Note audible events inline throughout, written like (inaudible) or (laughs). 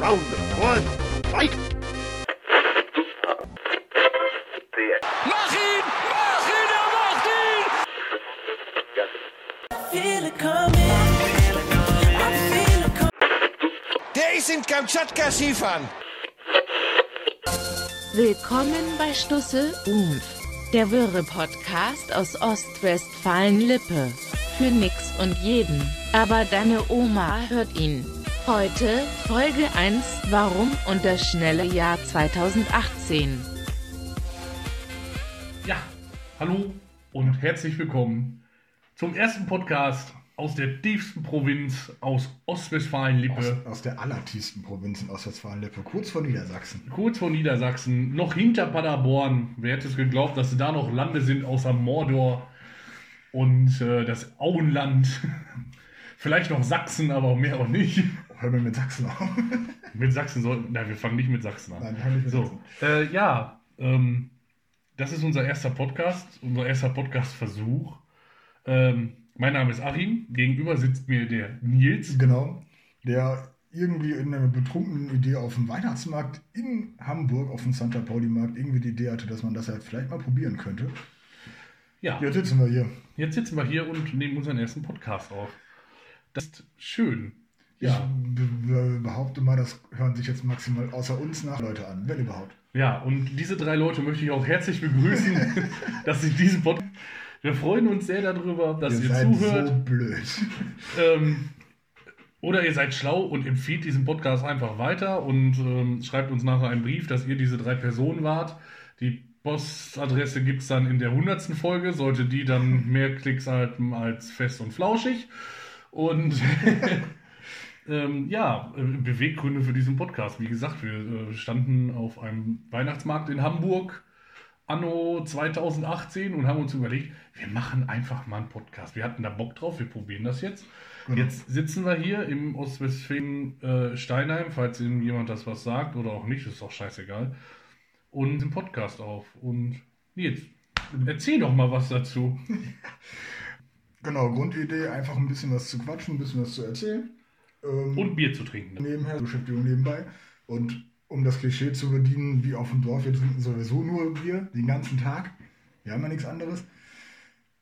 Round one, fight! Mach ihn! Mach ihn! Er macht ihn! feel it coming. I feel it coming. Der ist in Kamtschatka Skifahren. Willkommen bei Stussel Umf, der Wirre-Podcast aus Ostwestfalen-Lippe. Für nix und jeden, aber deine Oma hört ihn. Heute Folge 1 Warum und das schnelle Jahr 2018. Ja, hallo und herzlich willkommen zum ersten Podcast aus der tiefsten Provinz aus Ostwestfalen-Lippe, Aus, aus der allertiefsten Provinz in Ostwestfalen-Lippe, kurz vor Niedersachsen. kurz vor Niedersachsen, noch hinter Paderborn. Wer hätte es geglaubt, dass da noch Lande sind außer Mordor und äh, das Auenland. (laughs) Vielleicht noch Sachsen, aber mehr auch nicht. Hör mir mit Sachsen auf. (laughs) Mit Sachsen sollten. Nein, wir fangen nicht mit Sachsen an. Nein, wir fangen nicht mit so, Sachsen. äh, ja, ähm, das ist unser erster Podcast, unser erster Podcast-Versuch. Ähm, mein Name ist Achim, gegenüber sitzt mir der Nils. Genau. Der irgendwie in einer betrunkenen Idee auf dem Weihnachtsmarkt in Hamburg, auf dem Santa Pauli-Markt, irgendwie die Idee hatte, dass man das ja vielleicht mal probieren könnte. Ja, Jetzt sitzen wir hier. jetzt sitzen wir hier und nehmen unseren ersten Podcast auf. Das ist schön. Ja. Ich be- be- behaupte mal, das hören sich jetzt maximal außer uns nach Leute an, wenn überhaupt. Ja, und diese drei Leute möchte ich auch herzlich begrüßen, (laughs) dass sie diesen Podcast. Wir freuen uns sehr darüber, dass ihr, Ihr seid zuhört. so blöd. Ähm, oder ihr seid schlau und empfiehlt diesen Podcast einfach weiter und ähm, schreibt uns nachher einen Brief, dass ihr diese drei Personen wart. Die Postadresse gibt es dann in der 100. Folge, sollte die dann mehr Klicks halten als fest und flauschig. Und (laughs) ähm, ja, äh, Beweggründe für diesen Podcast. Wie gesagt, wir äh, standen auf einem Weihnachtsmarkt in Hamburg anno 2018 und haben uns überlegt, wir machen einfach mal einen Podcast. Wir hatten da Bock drauf, wir probieren das jetzt. Genau. Jetzt sitzen wir hier im Ostwestfalen äh, Steinheim, falls Ihnen jemand das was sagt oder auch nicht, ist doch scheißegal. Und einen Podcast auf. Und Nils, erzähl doch mal was dazu. (laughs) Genau, Grundidee, einfach ein bisschen was zu quatschen, ein bisschen was zu erzählen. Ähm, Und Bier zu trinken. nebenher, Beschäftigung nebenbei. Und um das Klischee zu bedienen, wie auf dem Dorf, wir trinken sowieso nur Bier, den ganzen Tag. Wir haben ja nichts anderes.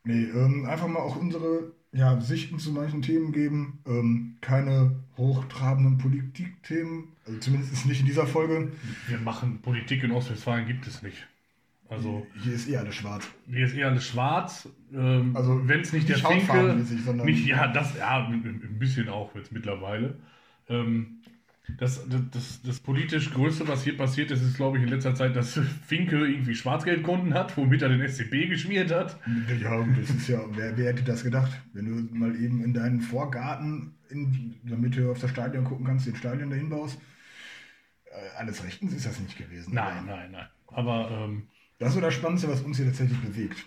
Nee, ähm, einfach mal auch unsere ja, Sichten zu manchen Themen geben. Ähm, keine hochtrabenden Politikthemen, also zumindest nicht in dieser Folge. Wir machen Politik in Ostwestfalen, gibt es nicht. Also, Hier ist eh alles schwarz. hier ist eher alles schwarz. Ähm, Also, wenn es nicht der nicht Finke, hautfarbenmäßig, sondern- nicht, ja, das, ja, ein bisschen auch jetzt mittlerweile. Ähm, das, das, das, das politisch Größte, was hier passiert ist, ist, glaube ich, in letzter Zeit, dass Finke irgendwie Schwarzgeldkonten hat, womit er den SCP geschmiert hat. Ja, das ist ja, wer, wer hätte das gedacht? Wenn du mal eben in deinen Vorgarten, in, damit du auf das Stadion gucken kannst, den Stadion dahin baust. Äh, alles rechtens ist das nicht gewesen. Nein, nein, nein. Aber ähm, Das ist so das Spannendste, was uns hier tatsächlich bewegt.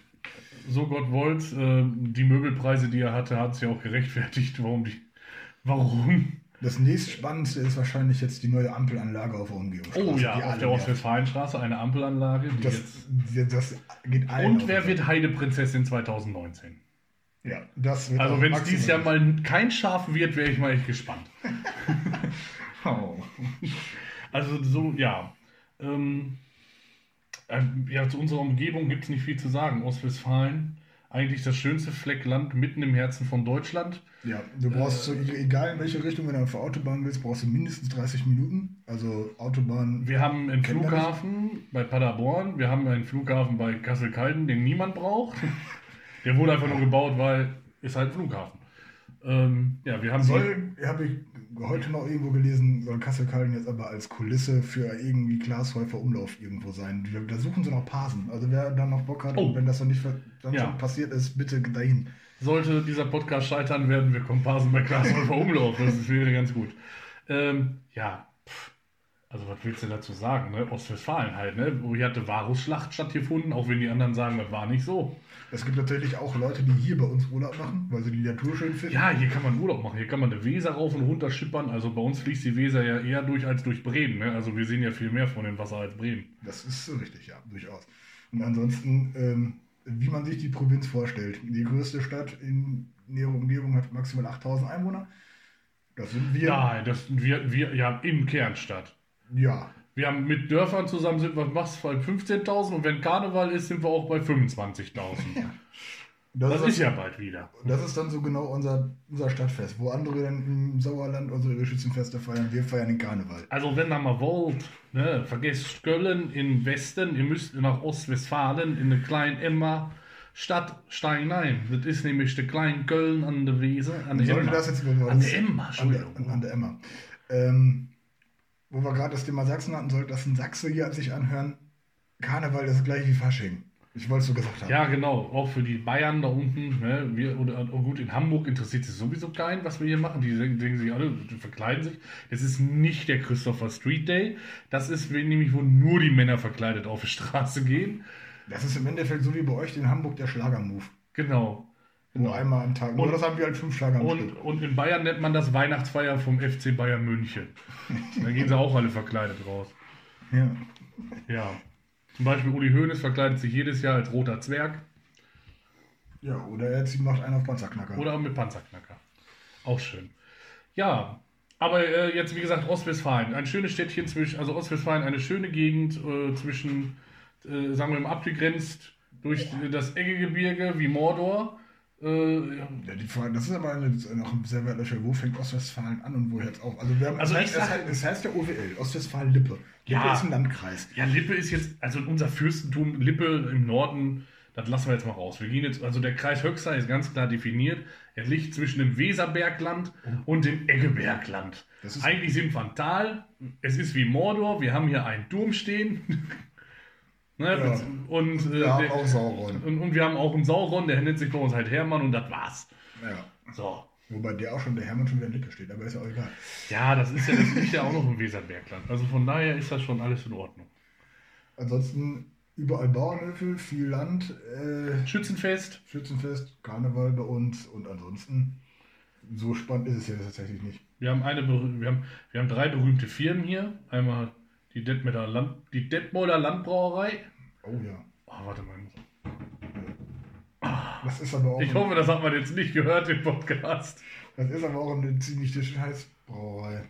so Gott wollt, äh, die Möbelpreise, die er hatte, hat es ja auch gerechtfertigt, warum die. Warum? Das nächstspannendste ist wahrscheinlich jetzt die neue Ampelanlage auf der Umgehungsstraße. Oh ja, die auf der. Ostwestfalenstraße eine Ampelanlage. Die Das, jetzt, das geht allen und wer wird. Heideprinzessin 2019? Ja, das wird Also wenn es dieses Jahr mal kein Schaf wird, wäre ich mal echt gespannt. Oh. (laughs) Also so, ja. Ähm, äh, ja, zu unserer Umgebung gibt es nicht viel zu sagen. Ostwestfalen, eigentlich das schönste Fleck Land mitten im Herzen von Deutschland. Ja, du brauchst so, egal in welche Richtung, wenn du auf der Autobahn willst, brauchst du mindestens 30 Minuten. Also Autobahn. Wir haben einen Flughafen bei Paderborn, wir haben einen Flughafen bei Kassel-Calden, den niemand braucht. Der wurde einfach nur gebaut, weil ist halt ein Flughafen. Ähm, ja, wir haben Soll, habe ich heute noch irgendwo gelesen, soll Kassel-Calden jetzt aber als Kulisse für irgendwie Glashäufer Umlauf irgendwo sein. Da- Da suchen sie noch Parsen. Also wer dann noch Bock hat, Oh. und wenn das noch nicht dann Ja. passiert ist, bitte dahin. Sollte dieser Podcast scheitern, werden wir Komparsen bei Glashäufer Umlauf. Das wäre ganz gut. Ähm, ja, pff, also was willst du dazu sagen? Ne? Ostwestfalen halt, ne? Wo hier hatte Varusschlacht stattgefunden, auch wenn die anderen sagen, das war nicht so. Es gibt tatsächlich auch Leute, die hier bei uns Urlaub machen, weil sie die Natur schön finden. Ja, hier kann man Urlaub machen. Hier kann man eine Weser rauf und runter schippern. Also bei uns fließt die Weser ja eher durch als durch Bremen. Ne? Also wir sehen ja viel mehr von dem Wasser als Bremen. Das ist so richtig, ja, durchaus. Und ansonsten, ähm, wie man sich die Provinz vorstellt. Die größte Stadt in näherer Umgebung hat maximal 8000 Einwohner. Das sind wir. Nein, das, wir, wir, ja, in Kernstadt. Ja. Wir haben mit Dörfern zusammen sind wir was bei 15.000 und wenn Karneval ist, sind wir auch bei 25.000. Das ist ja bald wieder. Das ist dann so genau unser, unser Stadtfest, wo andere dann im Sauerland unsere Schützenfeste feiern. Wir feiern den Karneval. Also wenn ihr mal wollt, ne, vergesst Köln im Westen, ihr müsst nach Ostwestfalen in eine kleine Emma Stadt Steinheim. Das ist nämlich der kleine Köln an der Weser, an der Sollte Emma. das jetzt über an der Emma, an der, Entschuldigung. an der Emma. Ähm, wo wir gerade das Thema Sachsen hatten, sollte das ein Sachse hier sich anhören. Karneval ist gleich wie Fasching. Ich wollte es so gesagt haben. Ja, genau. Auch für die Bayern da unten. Ne? Wir, oder oh gut, in Hamburg interessiert sich sowieso keinen, was wir hier machen. Die denken, sich alle, die verkleiden sich. Das ist nicht der Christopher Street Day. Das ist nämlich, wo nur die Männer verkleidet auf die Straße gehen. Das ist im Endeffekt so wie bei euch in Hamburg der Schlagermove. Genau. Nur einmal am Tag. Nur Und- das haben wir halt fünf Schlager am Und, Stück. und in Bayern nennt man das Weihnachtsfeier vom FC Bayern München. Da gehen sie auch alle verkleidet raus. Ja. Ja. Zum Beispiel Uli Hoeneß verkleidet sich jedes Jahr als roter Zwerg ja, oder er zieht- macht einen auf Panzerknacker. oder mit Panzerknacker. Auch schön. Ja, aber äh, jetzt wie gesagt Ostwestfalen. Ein schönes Städtchen zwischen, also Ostwestfalen, eine schöne Gegend äh, zwischen, äh, sagen wir mal, abgegrenzt durch das Eggegebirge wie Mordor. Äh, das ist aber noch ein sehr wertlicher. Wo fängt Ostwestfalen an und wo hört es auf? Also, wir haben, Also es, ich heißt, es, heißt, es heißt ja OWL, Ostwestfalen-Lippe. Lippe Ja. ist ein Landkreis. Ja, Lippe ist jetzt, also unser Fürstentum Lippe im Norden, das lassen wir jetzt mal raus. Wir gehen jetzt, also der Kreis Höxter ist ganz klar definiert. Er liegt zwischen dem Weserbergland und dem Eggebergland. Das ist- Eigentlich sind wir ein Tal. Es ist wie Mordor. Wir haben hier einen Turm stehen. Ne, Ja. und, äh, Wir haben der- auch Sauron. und, und wir haben auch einen Sauron, der nennt sich bei uns halt Hermann und das war's. Ja. So. Wobei der auch schon, der Hermann schon wieder in Licke steht, aber ist ja auch egal. Ja, das ist ja, das liegt ja auch noch im Weserbergland. Also von daher ist das schon alles in Ordnung. Ansonsten überall Bauernhöfe, viel Land, äh, Schützenfest. Schützenfest, Karneval bei uns und ansonsten so spannend ist es ja tatsächlich nicht. Wir haben, eine, wir, haben, wir haben drei berühmte Firmen hier. Einmal die Detmolder, Land, die Detmolder Landbrauerei. Oh ja. Oh, warte mal. Das ist aber auch, Ich hoffe, das hat man jetzt nicht gehört im Podcast. das ist aber auch eine ziemlich scheiß Brauerei.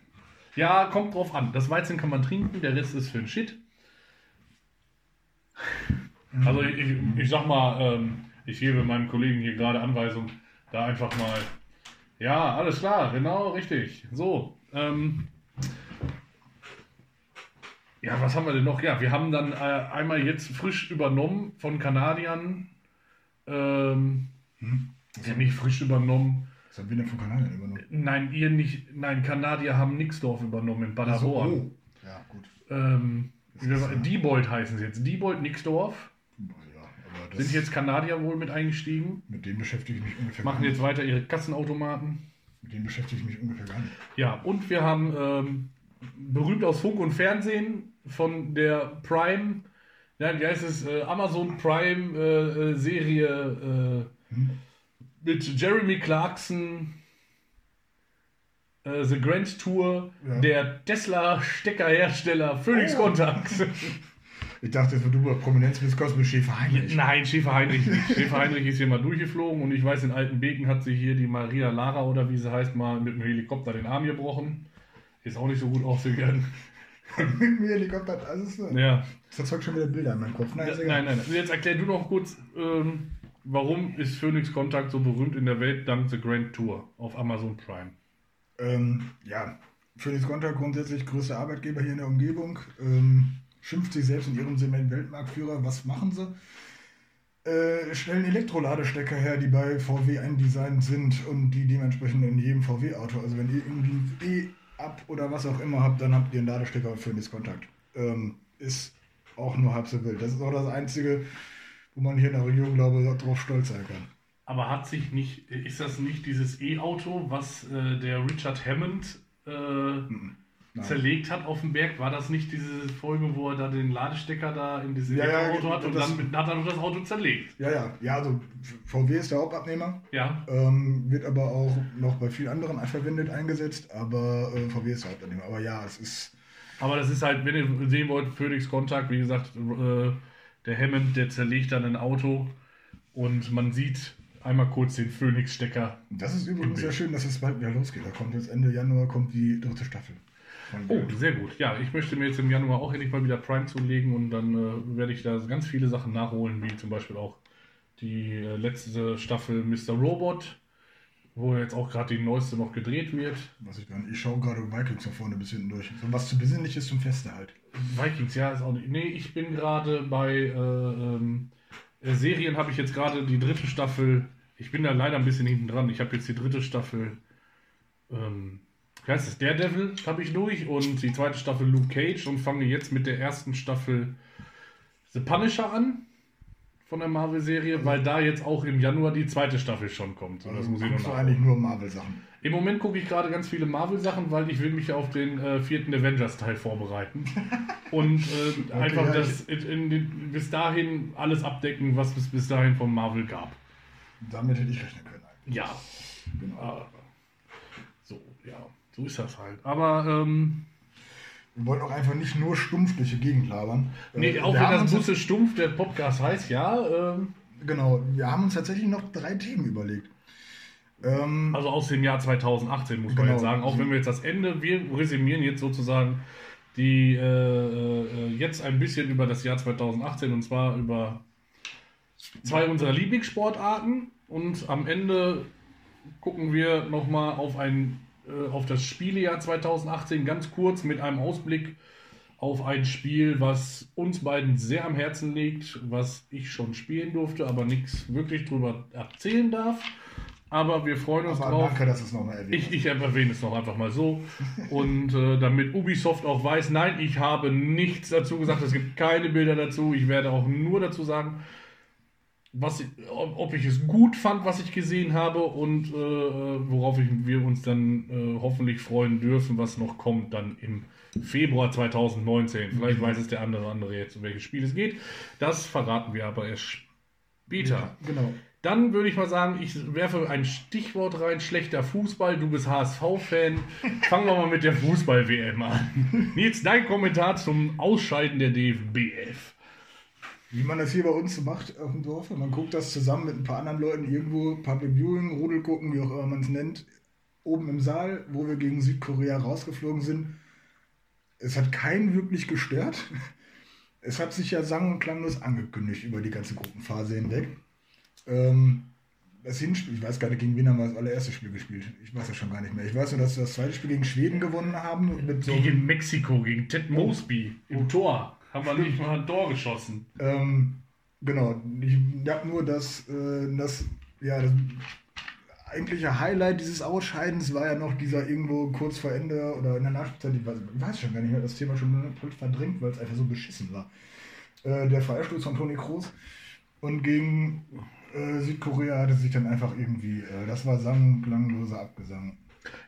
Ja, kommt drauf an. Das Weizen kann man trinken, der Rest ist für den Shit. Also ich, ich, ich sag mal, ähm, ich gebe meinem Kollegen hier gerade Anweisung, da einfach mal. Ja, alles klar, genau, richtig. So. Ähm, ja, was haben wir denn noch? Ja, wir haben dann äh, einmal jetzt frisch übernommen von Kanadiern. Ähm, ja, nicht frisch übernommen. Was haben wir denn von Kanadiern übernommen? Nein, ihr nicht. Nein, Kanadier haben Nixdorf übernommen in Ach so, Paderborn. oh. Ja, gut. Ähm, ja- Diebold heißen sie jetzt. Diebold, Nixdorf. Ja, Sind jetzt Kanadier wohl mit eingestiegen. mit denen beschäftige ich mich ungefähr Machen jetzt weiter ihre Kassenautomaten. Mit denen beschäftige ich mich ungefähr gar nicht. Ja, und wir haben ähm, berühmt aus Funk und Fernsehen von der Prime, ja, wie heißt es, äh, Amazon Prime äh, äh, Serie äh, mit Jeremy Clarkson, äh, The Grand Tour, Ja. der Tesla-Steckerhersteller Phoenix Oh. Contact. (laughs) (laughs) Ich dachte, jetzt, du über Prominenz du mit Schäfer Heinrich. Nein, Schäfer Heinrich nicht. Schäfer Heinrich ist hier mal durchgeflogen und ich weiß, in Altenbeken hat sich hier die Maria Lara oder wie sie heißt, mal mit dem Helikopter den Arm gebrochen. Ist auch nicht so gut ausgegangen. Mit dem Helikopter, das ist. Ja. Das erzeugt schon wieder Bilder in meinem Kopf. Nein, egal. nein, nein. Jetzt erklär du noch kurz, ähm, warum ist Phoenix Contact so berühmt in der Welt dank The Grand Tour auf Amazon Prime? Ähm, ja, Phoenix Contact grundsätzlich größter Arbeitgeber hier in der Umgebung. Ähm, schimpft sich selbst in ihrem Segment Weltmarktführer. Was machen sie? Äh, stellen Elektroladestecker her, die bei VW eindesignt sind und die dementsprechend in jedem VW-Auto. Also wenn ihr irgendwie E-Up oder was auch immer habt, dann habt ihr einen Ladestecker auf Phoenix Contact. Ähm, ist auch nur halb so wild. Das ist auch das Einzige, wo man hier in der Region, glaube ich, drauf stolz sein kann. Aber hat sich nicht, ist das nicht dieses E-Auto, was äh, der Richard Hammond äh, Nein. zerlegt hat auf dem Berg? War das nicht diese Folge, wo er da den Ladestecker da in dieses Ja, ja, Elektroauto hat und das- dann mit, hat er nur das Auto zerlegt? Ja, ja, ja, also VW ist der Hauptabnehmer. Ja. Ähm, wird aber auch noch bei vielen anderen verwendet eingesetzt, aber äh, VW ist der Hauptabnehmer. Aber ja, es ist. Aber das ist halt, wenn ihr sehen wollt, Phoenix Contact, wie gesagt, äh, der Hammond, der zerlegt dann ein Auto und man sieht einmal kurz den Phoenix-Stecker. Das ist übrigens sehr schön, dass es bald wieder losgeht. Da kommt jetzt Ende Januar kommt die dritte Staffel. Oh, sehr gut. Ja, ich möchte mir jetzt im Januar auch endlich mal wieder Prime zulegen und dann äh, werde ich da ganz viele Sachen nachholen, wie zum Beispiel auch die äh, letzte Staffel Mr. Robot, wo jetzt auch gerade die neueste noch gedreht wird. Was ich nicht. Ich schaue gerade Vikings von vorne bis hinten durch. So was zu besinnliches zum Feste halt. Vikings, ja, ist auch nicht. Nee, ich bin gerade bei äh, ähm, äh, Serien, habe ich jetzt gerade die dritte Staffel. Ich bin da leider ein bisschen hinten dran. Ich habe jetzt die dritte Staffel. Ähm, wie heißt es? Daredevil habe ich durch und die zweite Staffel Luke Cage und fange jetzt mit der ersten Staffel The Punisher an von der Marvel-Serie, weil da jetzt auch im Januar die zweite Staffel schon kommt. Und das muss ich noch du eigentlich nur Marvel-Sachen. Im Moment gucke ich gerade ganz viele Marvel-Sachen, weil ich will mich auf den äh, vierten Avengers-Teil vorbereiten. (laughs) Und äh, einfach ja, das in, in, bis dahin alles abdecken, was es bis dahin von Marvel gab. Damit hätte ich rechnen können. eigentlich. Ja. Genau. Äh, so, ja. So ist das halt. Aber ähm, Wir wollten auch einfach nicht nur stumpf durch die Gegend labern. nee, Äh, auch wir wenn das uns Busse stumpf der Podcast heißt, ja. Ähm, Genau, wir haben uns tatsächlich noch drei Themen überlegt. Ähm, also aus dem Jahr 2018 muss man Genau. jetzt sagen. Auch wenn wir jetzt das Ende, wir resümieren jetzt sozusagen die äh, äh, jetzt ein bisschen über das Jahr 2018 und zwar über zwei unserer Lieblingssportarten und am Ende gucken wir nochmal auf ein auf das Spielejahr 2018 ganz kurz mit einem Ausblick auf ein Spiel, was uns beiden sehr am Herzen liegt, was ich schon spielen durfte, aber nichts wirklich drüber erzählen darf. Aber wir freuen uns aber drauf. danke, dass es nochmal erwähnt Ich, ich erwähne es noch einfach mal so. Und äh, damit Ubisoft auch weiß, nein, ich habe nichts dazu gesagt. Es gibt keine Bilder dazu. Ich werde auch nur dazu sagen, was, ich- ob, ich es gut fand, was ich gesehen habe und äh, worauf ich, wir uns dann äh, hoffentlich freuen dürfen, was noch kommt dann im Februar 2019. Vielleicht weiß es der andere andere jetzt, um welches Spiel es geht. Das verraten wir aber erst später. Genau. Dann würde ich mal sagen, ich werfe ein Stichwort rein, schlechter Fußball. Du bist HSV-Fan. (laughs) Fangen wir mal mit der Fußball-WM an. Nils, dein Kommentar zum Ausscheiden der DFBF. Wie man das hier bei uns so macht auf dem Dorf. Man guckt das zusammen mit ein paar anderen Leuten irgendwo, Public Viewing, Rudel gucken, wie auch immer man es nennt, oben im Saal, wo wir gegen Südkorea rausgeflogen sind. Es hat keinen wirklich gestört. Es hat sich ja sang- und klanglos angekündigt über die ganze Gruppenphase hinweg. Ähm, das Hinspiel, ich weiß gar nicht, gegen wen haben wir das allererste Spiel gespielt. Ich weiß das schon gar nicht mehr. Ich weiß nur, dass wir das zweite Spiel gegen Schweden gewonnen haben. Mit so Gegen Mexiko, gegen Ted Mosby im Tor. Haben wir nicht mal ein Tor geschossen. Ähm, genau, ich habe nur das, äh, das, ja, das eigentliche Highlight dieses Ausscheidens war ja noch dieser irgendwo kurz vor Ende oder in der Nachspielzeit, ich weiß, ich weiß schon gar nicht mehr, das Thema schon verdrängt, weil es einfach so beschissen war. Äh, der Freistoß von Toni Kroos und gegen äh, Südkorea hatte sich dann einfach irgendwie, äh, das war sang- klangloser Abgesang.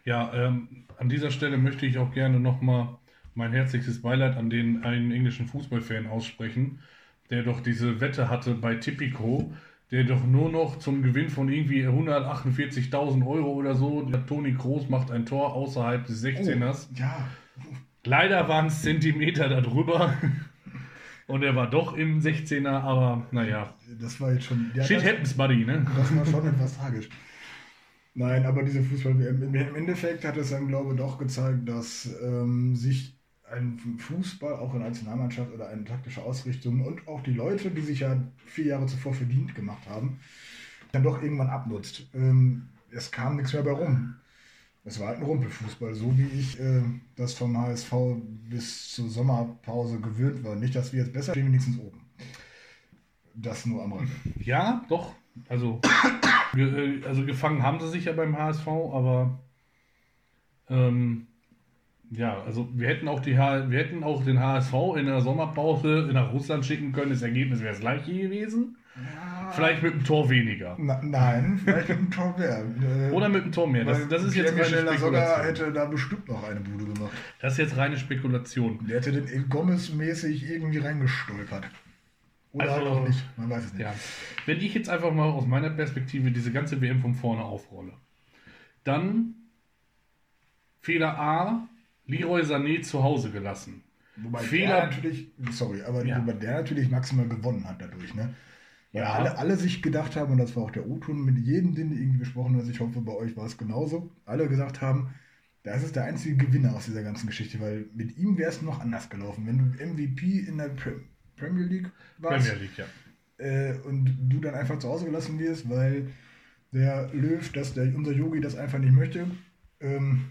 Ja, ähm, an dieser Stelle möchte ich auch gerne nochmal mein herzlichstes Beileid an den einen englischen Fußballfan aussprechen, der doch diese Wette hatte bei Tipico, der doch nur noch zum Gewinn von irgendwie 148.000 Euro oder so, der Toni Kroos macht ein Tor außerhalb des 16ers. Ja, Leider waren es Zentimeter darüber. (laughs) Und er war doch im 16er, aber naja. das war jetzt schon. Ja, Shit das- happens, buddy, ne? Das war schon etwas tragisch. Nein, aber diese Fußball-WM, im im Endeffekt hat es dann, glaube ich, doch gezeigt, dass ähm, sich ein Fußball, auch in der Nationalmannschaft oder eine taktische Ausrichtung und auch die Leute, die sich ja vier Jahre zuvor verdient gemacht haben, dann doch irgendwann abnutzt. Ähm, es kam nichts mehr bei rum. Es war halt ein Rumpelfußball, so wie ich äh, das vom HSV bis zur Sommerpause gewöhnt war. Nicht, dass wir jetzt besser stehen, wenigstens oben. Das nur am Rande. Ja, doch. Also, (coughs) äh, also gefangen haben sie sich ja beim HSV, aber ähm, ja, also wir hätten auch die H wir hätten auch den HSV in der Sommerpause nach Russland schicken können. Das Ergebnis wäre das gleiche gewesen. Vielleicht mit einem Tor weniger. Na, nein, vielleicht mit einem Tor mehr. Äh, (laughs) Oder mit einem Tor mehr. Das, das ist Pierre jetzt reine Michel sogar Spekulation. hätte da bestimmt noch eine Bude gemacht. Das ist jetzt reine Spekulation. Der hätte den Gomez-mäßig irgendwie reingestolpert. Oder Also, halt auch nicht, man weiß es nicht. Ja. Wenn ich jetzt einfach mal aus meiner Perspektive diese ganze WM von vorne aufrolle, dann Fehler A, Leroy Sané zu Hause gelassen. Wobei Fehler- der natürlich, sorry, aber Ja. wobei der natürlich maximal gewonnen hat dadurch, ne? Weil Ja. alle, alle sich gedacht haben, und das war auch der O-Ton mit jedem, den du irgendwie besprochen hast, ich hoffe, bei euch war es genauso, alle gesagt haben, das ist der einzige Gewinner aus dieser ganzen Geschichte, weil mit ihm wäre es noch anders gelaufen. Wenn du MVP in der Pre Premier League warst Premier League, ja. äh, und du dann einfach zu Hause gelassen wirst, weil der Löw, dass der, unser Yogi das einfach nicht möchte, ähm,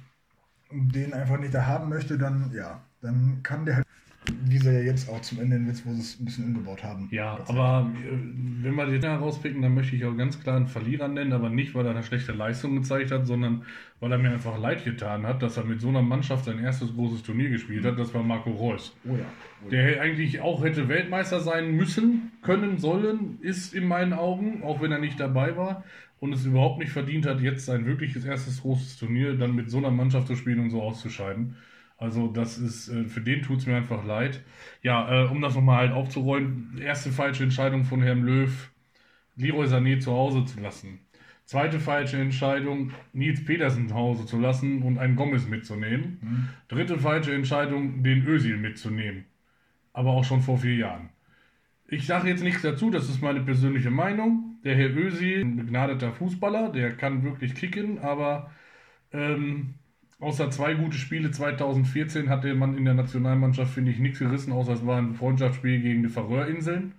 den einfach nicht da haben möchte, dann ja, dann kann der halt, wie sie ja jetzt auch zum Ende hin, jetzt, wo sie es ein bisschen umgebaut haben. Ja, aber äh, wenn wir den herauspicken, dann möchte ich auch ganz klar einen Verlierer nennen, aber nicht, weil er eine schlechte Leistung gezeigt hat, sondern weil er mir einfach leid getan hat, dass er mit so einer Mannschaft sein erstes großes Turnier gespielt hat. Das war Marco Reus. Oh ja. Oh ja. Der eigentlich auch hätte Weltmeister sein müssen, können, sollen, ist in meinen Augen, auch wenn er nicht dabei war und es überhaupt nicht verdient hat, jetzt sein wirkliches erstes großes Turnier dann mit so einer Mannschaft zu spielen und so auszuscheiden. Also das ist, äh, für den tut es mir einfach leid. Ja, äh, um das nochmal halt aufzurollen, erste falsche Entscheidung von Herrn Löw, Leroy Sané zu Hause zu lassen. Zweite falsche Entscheidung, Nils Petersen zu Hause zu lassen und einen Gomez mitzunehmen. Dritte falsche Entscheidung, den Özil mitzunehmen. Aber auch schon vor vier Jahren. Ich sage jetzt nichts dazu, das ist meine persönliche Meinung. Der Herr Özil, ein begnadeter Fußballer, der kann wirklich kicken, aber ähm, außer zwei gute Spiele 2014 hatte man in der Nationalmannschaft, finde ich, nichts gerissen, außer es war ein Freundschaftsspiel gegen die Färöerinseln.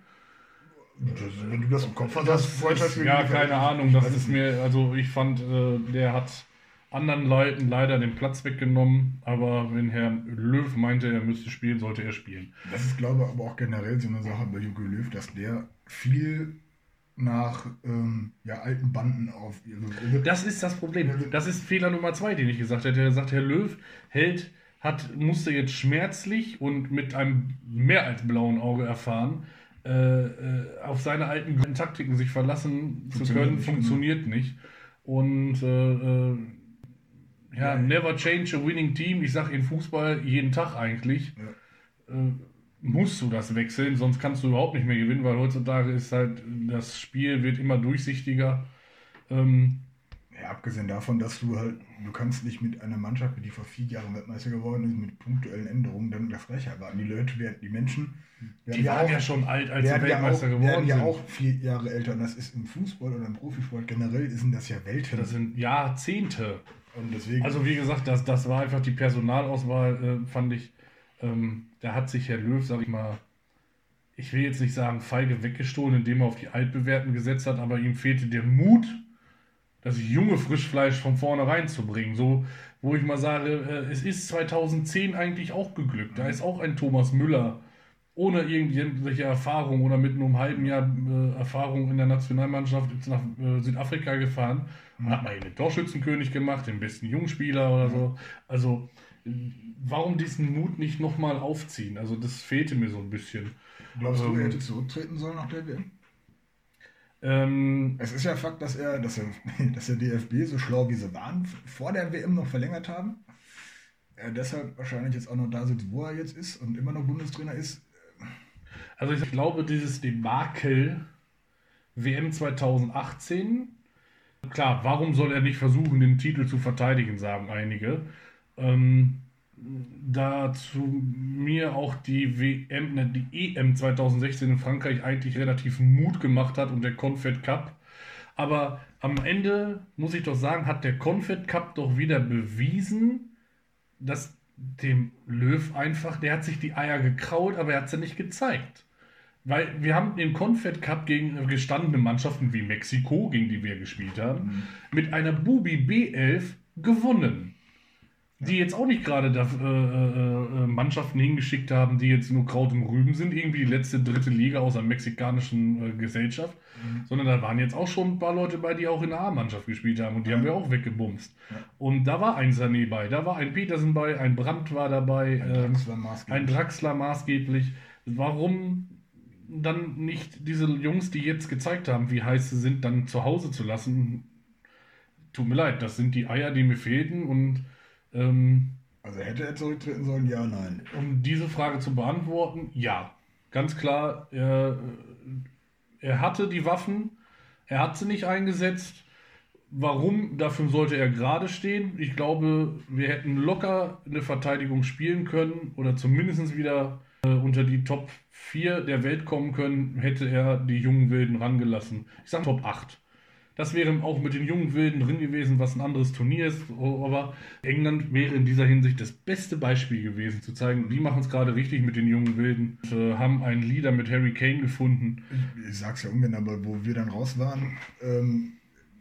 Wenn du das im Kopf hast, das Freundschaftsspiel Ja, keine Ahnung, das ist mir, also ich fand, äh, der hat anderen Leuten leider den Platz weggenommen, aber wenn Herr Löw meinte, er müsste spielen, sollte er spielen. Das ist, glaube ich, aber auch generell so eine Sache bei Jogi Löw, dass der viel nach ähm, ja, alten Banden auf. Also, Das ist das Problem. Das ist Fehler Nummer zwei, den ich gesagt hätte. Er sagt, Herr Löw hält, hat, musste jetzt schmerzlich und mit einem mehr als blauen Auge erfahren, äh, äh, auf seine alten Taktiken sich verlassen zu können, nicht, funktioniert nicht. Und äh, äh, ja, never change a winning team. Ich sage in Fußball jeden Tag eigentlich. Äh, musst du das wechseln, sonst kannst du überhaupt nicht mehr gewinnen, weil heutzutage ist halt, das Spiel wird immer durchsichtiger. Ähm, Ja, abgesehen davon, dass du halt, du kannst nicht mit einer Mannschaft, die vor vier Jahren Weltmeister geworden ist, mit punktuellen Änderungen dann das gleiche erwarten. Die Leute werden, die Menschen werden die waren ja schon alt, als sie werden ja Weltmeister auch, geworden werden ja auch vier Jahre älter. Und das ist im Fußball oder im Profisport generell sind das ja Welten. Das sind Jahrzehnte. und deswegen, Also wie gesagt, das, das war einfach die Personalauswahl, äh, fand ich. Ähm, da hat sich Herr Löw, sag ich mal, ich will jetzt nicht sagen feige weggestohlen, indem er auf die Altbewährten gesetzt hat, aber ihm fehlte der Mut, das junge Frischfleisch von vornherein zu bringen. So, wo ich mal sage, äh, es ist 2010 eigentlich auch geglückt. Da ist auch ein Thomas Müller ohne irgendwelche Erfahrung oder mit nur einem halben Jahr äh, Erfahrung in der Nationalmannschaft nach äh, Südafrika gefahren und hat mal den Torschützenkönig gemacht, den besten Jungspieler oder so. Also warum diesen Mut nicht nochmal aufziehen? Also das fehlte mir so ein bisschen. glaubst du, ähm, er hätte zurücktreten sollen nach der WM? Ähm, Es ist ja Fakt, dass er, dass er, (laughs) dass der DFB, so schlau wie sie waren, vor der WM noch verlängert haben. Er deshalb wahrscheinlich jetzt auch noch da sitzt, wo er jetzt ist und immer noch Bundestrainer ist. Also ich glaube, dieses Debakel WM 2018, klar, warum soll er nicht versuchen, den Titel zu verteidigen, sagen einige. Ähm, dazu mir auch die WM, ne, die EM 2016 in Frankreich eigentlich relativ Mut gemacht hat und der Confed Cup. Aber am Ende muss ich doch sagen, hat der Confed Cup doch wieder bewiesen, dass dem Löw einfach, der hat sich die Eier gekraut, aber er hat sie nicht gezeigt. Weil wir haben den Confed Cup gegen gestandene Mannschaften wie Mexiko, gegen die wir gespielt haben, mit einer Bubi B11 gewonnen. Die jetzt auch nicht gerade da, äh, äh, äh, Mannschaften hingeschickt haben, die jetzt nur Kraut und Rüben sind, irgendwie die letzte dritte Liga aus der mexikanischen äh, Gesellschaft, sondern da waren jetzt auch schon ein paar Leute bei, die auch in der A-Mannschaft gespielt haben und die haben wir auch weggebumst. Und da war ein Sané bei, da war ein Petersen bei, ein Brandt war dabei, ähm, Draxler maßgeblich. ein Draxler maßgeblich. Warum dann nicht diese Jungs, die jetzt gezeigt haben, wie heiß sie sind, dann zu Hause zu lassen? Tut mir leid, das sind die Eier, die mir fehlten und ähm, Also hätte er zurücktreten sollen? Ja, nein. um diese Frage zu beantworten, ja. Ganz klar, er, er hatte die Waffen, er hat sie nicht eingesetzt. Warum? Dafür sollte er gerade stehen. Ich glaube, wir hätten locker eine Verteidigung spielen können oder zumindest wieder äh, unter die Top 4 der Welt kommen können, hätte er die jungen Wilden rangelassen. Ich sage Top 8. Das wäre auch mit den jungen Wilden drin gewesen, was ein anderes Turnier ist. Aber England wäre in dieser Hinsicht das beste Beispiel gewesen, zu zeigen, die machen es gerade richtig mit den jungen Wilden. Und, äh, haben einen Leader mit Harry Kane gefunden. Ich, ich sag's ja ungern, aber wo wir dann raus waren, ähm,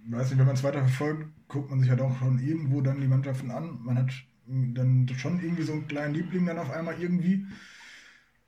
weiß nicht, wenn man es weiter verfolgt, guckt man sich halt auch schon irgendwo dann die Mannschaften an. Man hat dann schon irgendwie so einen kleinen Liebling dann auf einmal irgendwie.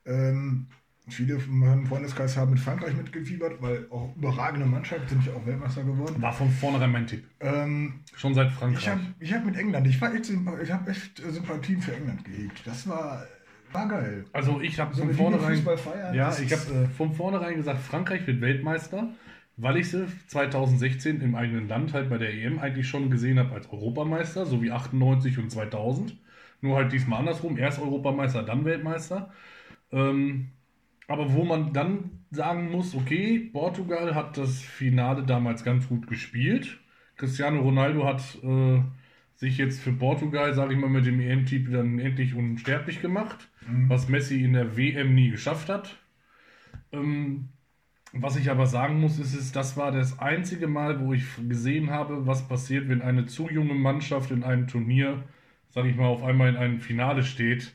Ähm, viele von meinem Freundeskreis haben mit Frankreich mitgefiebert, weil auch überragende Mannschaft sind ja auch Weltmeister geworden. War von vornherein mein Tipp. Ähm, Schon seit ich Frankreich. habe ich hab mit England, ich, war echt, ich habe echt äh, Sympathien für England gehegt. Das war, war geil. Also ich habe So von wie die vornherein, feiern, ja, ich habe äh, von vornherein gesagt, Frankreich wird Weltmeister, weil ich sie 2016 im eigenen Land halt bei der EM eigentlich schon gesehen habe als Europameister, so wie 98 und 2000. Nur halt diesmal andersrum, erst Europameister, dann Weltmeister. Ähm, aber wo man dann sagen muss, okay, Portugal hat das Finale damals ganz gut gespielt. Cristiano Ronaldo hat äh, sich jetzt für Portugal, sage ich mal, mit dem EM-Titel dann endlich unsterblich gemacht, was Messi in der WM nie geschafft hat. Ähm, was ich aber sagen muss, ist, ist, das war das einzige Mal, wo ich gesehen habe, was passiert, wenn eine zu junge Mannschaft in einem Turnier, sage ich mal, auf einmal in einem Finale steht.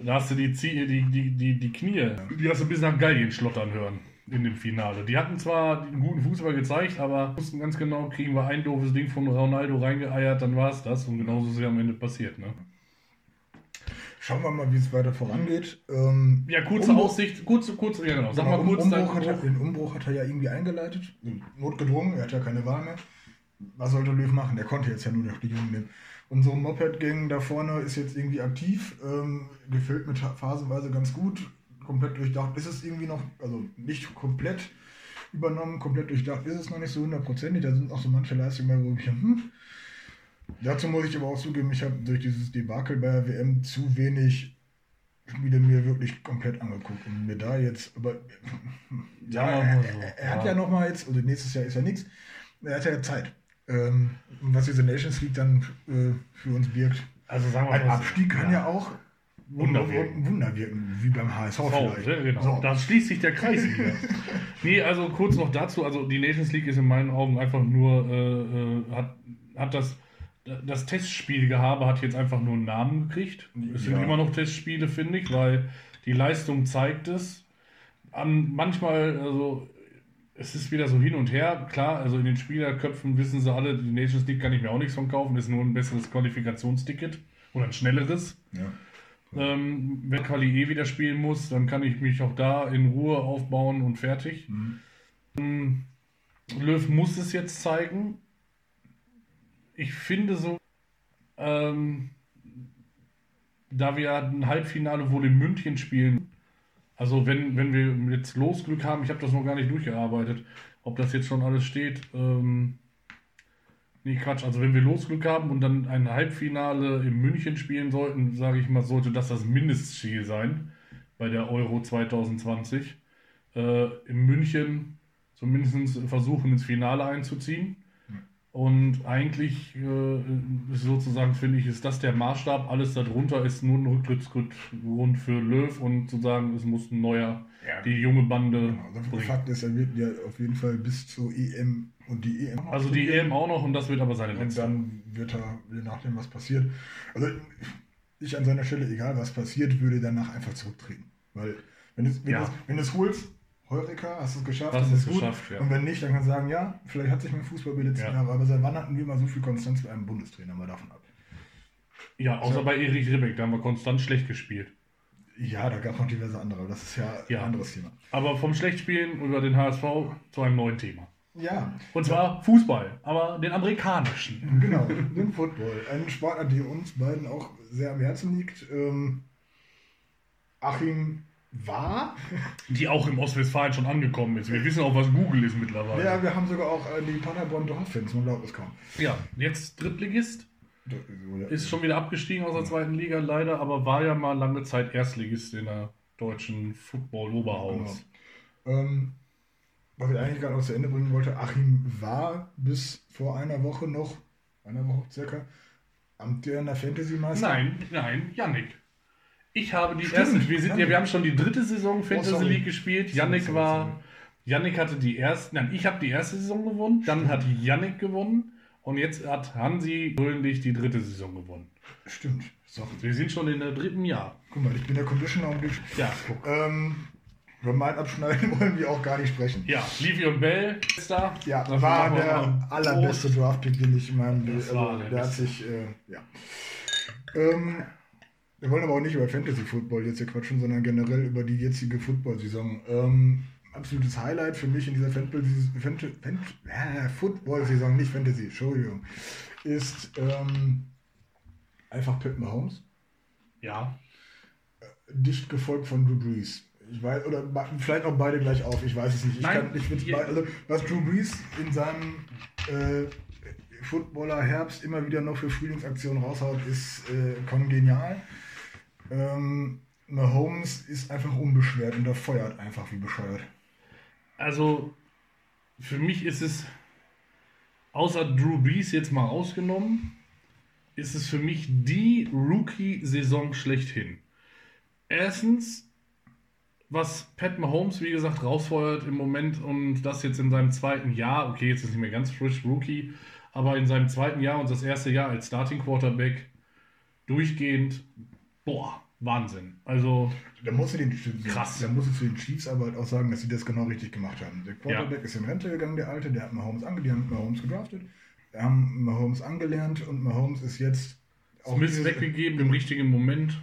Da hast du die, die, die, die, die Knie, die hast du bis nach Gallien schlottern hören in dem Finale. Die hatten zwar einen guten Fußball gezeigt, aber wussten ganz genau, kriegen wir ein doofes Ding von Ronaldo reingeeiert, dann war es das. Und genauso ist es ja am Ende passiert. Ne? Schauen wir mal, wie es weiter vorangeht. Ähm, Ja, kurze Umbruch- Aussicht, kurze, kurze, ja genau. Sag Genau, mal kurz um, Umbruch hat er, den Umbruch hat er ja irgendwie eingeleitet. Notgedrungen, er hat ja keine Wahl mehr. Was sollte Löw machen? Der konnte jetzt ja nur noch die Jungen nehmen. Unsere Moped-Gang da vorne ist jetzt irgendwie aktiv, ähm, gefüllt mit phasenweise ganz gut, komplett durchdacht ist es irgendwie noch, also nicht komplett übernommen, komplett durchdacht ist es noch nicht so hundertprozentig. Da sind auch so manche Leistungen bei, wo ich, hm. Dazu muss ich aber auch zugeben, ich habe durch dieses Debakel bei der WM zu wenig Spiele mir wirklich komplett angeguckt und mir da jetzt, aber ja, wir er, er, er hat ja. ja noch mal jetzt, also nächstes Jahr ist ja nichts, er hat ja Zeit. Ähm, und was diese Nations League dann äh, für uns birgt. Also sagen wir Ein mal so. Abstieg kann ja, auch Wunder wirken. Wunder wirken, wie beim HSV Oh, vielleicht. ja, genau. So. Da schließt sich der Kreis wieder. (laughs) nee, also kurz noch dazu, also die Nations League ist in meinen Augen einfach nur, äh, äh, hat, hat das, das Testspielgehabe hat jetzt einfach nur einen Namen gekriegt. Es sind Ja. immer noch Testspiele, finde ich, weil die Leistung zeigt es. An, manchmal, also es ist wieder so hin und her. Klar, also in den Spielerköpfen wissen sie alle, die Nations League kann ich mir auch nichts von kaufen, ist nur ein besseres Qualifikationsticket oder ein schnelleres. Ja. Ähm, wenn Quali eh wieder spielen muss, dann kann ich mich auch da in Ruhe aufbauen und fertig. Ähm, Löw muss es jetzt zeigen. Ich finde so, ähm, da wir ein Halbfinale wohl in München spielen, also wenn, wenn wir jetzt Losglück haben, ich habe das noch gar nicht durchgearbeitet, ob das jetzt schon alles steht, ähm, Nee, Quatsch. Also wenn wir Losglück haben und dann ein Halbfinale in München spielen sollten, sage ich mal, sollte das das Mindestziel sein bei der Euro 2020. Äh, in München zumindest versuchen, ins Finale einzuziehen. Und eigentlich äh, sozusagen, finde ich, ist das der Maßstab. Alles darunter ist nur ein Rücktrittsgrund für Löw und sozusagen, es muss ein neuer, Ja. die junge Bande Genau. Also bringen. Fakt ist, er wird ja auf jeden Fall bis zur EM und die EM. Also die EM auch noch und das wird aber seine Und letzte. dann wird er, je nachdem, was passiert. Also ich an seiner Stelle, egal was passiert, würde danach einfach zurücktreten. Weil, wenn du es wenn Ja. du's- wenn du es holst, Heureka, hast du es geschafft, Hast es ist gut. geschafft, ja. Und wenn nicht, dann kannst du sagen, ja, vielleicht hat sich mein Fußball die letzten Ja. Jahre, aber seit wann hatten wir mal so viel Konstanz bei einem Bundestrainer? Mal davon ab. Ja, außer bei Erich Ribbeck, da haben wir konstant schlecht gespielt. Ja, da gab es noch diverse andere, aber das ist ja, Ja. ein anderes Thema. Aber vom Schlechtspielen über den HSV zu einem neuen Thema. Ja, Und zwar Fußball, aber den amerikanischen. genau, den Football. Ein Sportart, die uns beiden auch sehr am Herzen liegt. Ähm, Achim war Die auch im Ostwestfalen schon angekommen ist. Wir wissen auch, was Google ist mittlerweile. Ja, wir haben sogar auch äh, die Paderborn Dorffans, man glaubt es kaum. Ja, jetzt Drittligist. Ist schon wieder abgestiegen aus der zweiten Liga leider, aber war ja mal lange Zeit Erstligist in der deutschen Football-Oberhaus. Genau. Ähm, was ich eigentlich gerade noch zu Ende bringen wollte, Achim war bis vor einer Woche noch, einer Woche circa, amtierender Fantasy-Meister. Nein, nein, Yannick. Ich habe die Stimmt, erste, wir, sind, ja, wir haben schon die dritte Saison Fantasy sorry. League gespielt. Yannick war. Yannick hatte die erste, nein, ich habe die erste Saison gewonnen, dann hat Yannick gewonnen und jetzt hat Hansi Grönlich die dritte Saison gewonnen. Stimmt. So. Wir sind schon in der dritten Jahr. Guck mal, ich bin der Conditioner und ich. Ja, guck. Ähm, über mein Abschneiden (laughs) wollen wir auch gar nicht sprechen. Ja, Levy und Bell ist da. Ja, Dafür war der allerbeste Draftpick, den ich in meinem Leben. Also, der der hat sich, äh, ja. Ähm, wir wollen aber auch nicht über Fantasy Football jetzt hier quatschen, sondern generell über die jetzige Football-Saison. Ähm, absolutes Highlight für mich in dieser äh, Football-Saison, nicht Fantasy, Entschuldigung, ist ähm, einfach Pitt Mahomes. Ja, dicht gefolgt von Drew Brees. Ich weiß, oder vielleicht auch beide gleich auf, ich weiß es nicht. Ich Nein, kann, ich also, was Drew Brees in seinem äh, Footballer Herbst immer wieder noch für Frühlingsaktionen raushaut, ist äh, kongenial. Ähm, Mahomes ist einfach unbeschwert und er feuert einfach wie bescheuert. also für mich ist es, außer Drew Brees jetzt mal ausgenommen, ist es für mich die Rookie-Saison schlechthin. Erstens, was Pat Mahomes, wie gesagt, rausfeuert im Moment und das jetzt in seinem zweiten Jahr, okay, jetzt ist nicht mehr ganz frisch Rookie, aber in seinem zweiten Jahr und das erste Jahr als Starting Quarterback durchgehend, boah, Wahnsinn. Also, Da muss ich den, Krass. Da muss ich zu den Chiefs aber halt auch sagen, dass sie das genau richtig gemacht haben. Der Quarterback Ja. ist in Rente gegangen, der Alte, der hat Mahomes ange, die haben Mahomes gedraftet, haben Mahomes angelernt und Mahomes ist jetzt Smith diese- weggegeben im richtigen Moment.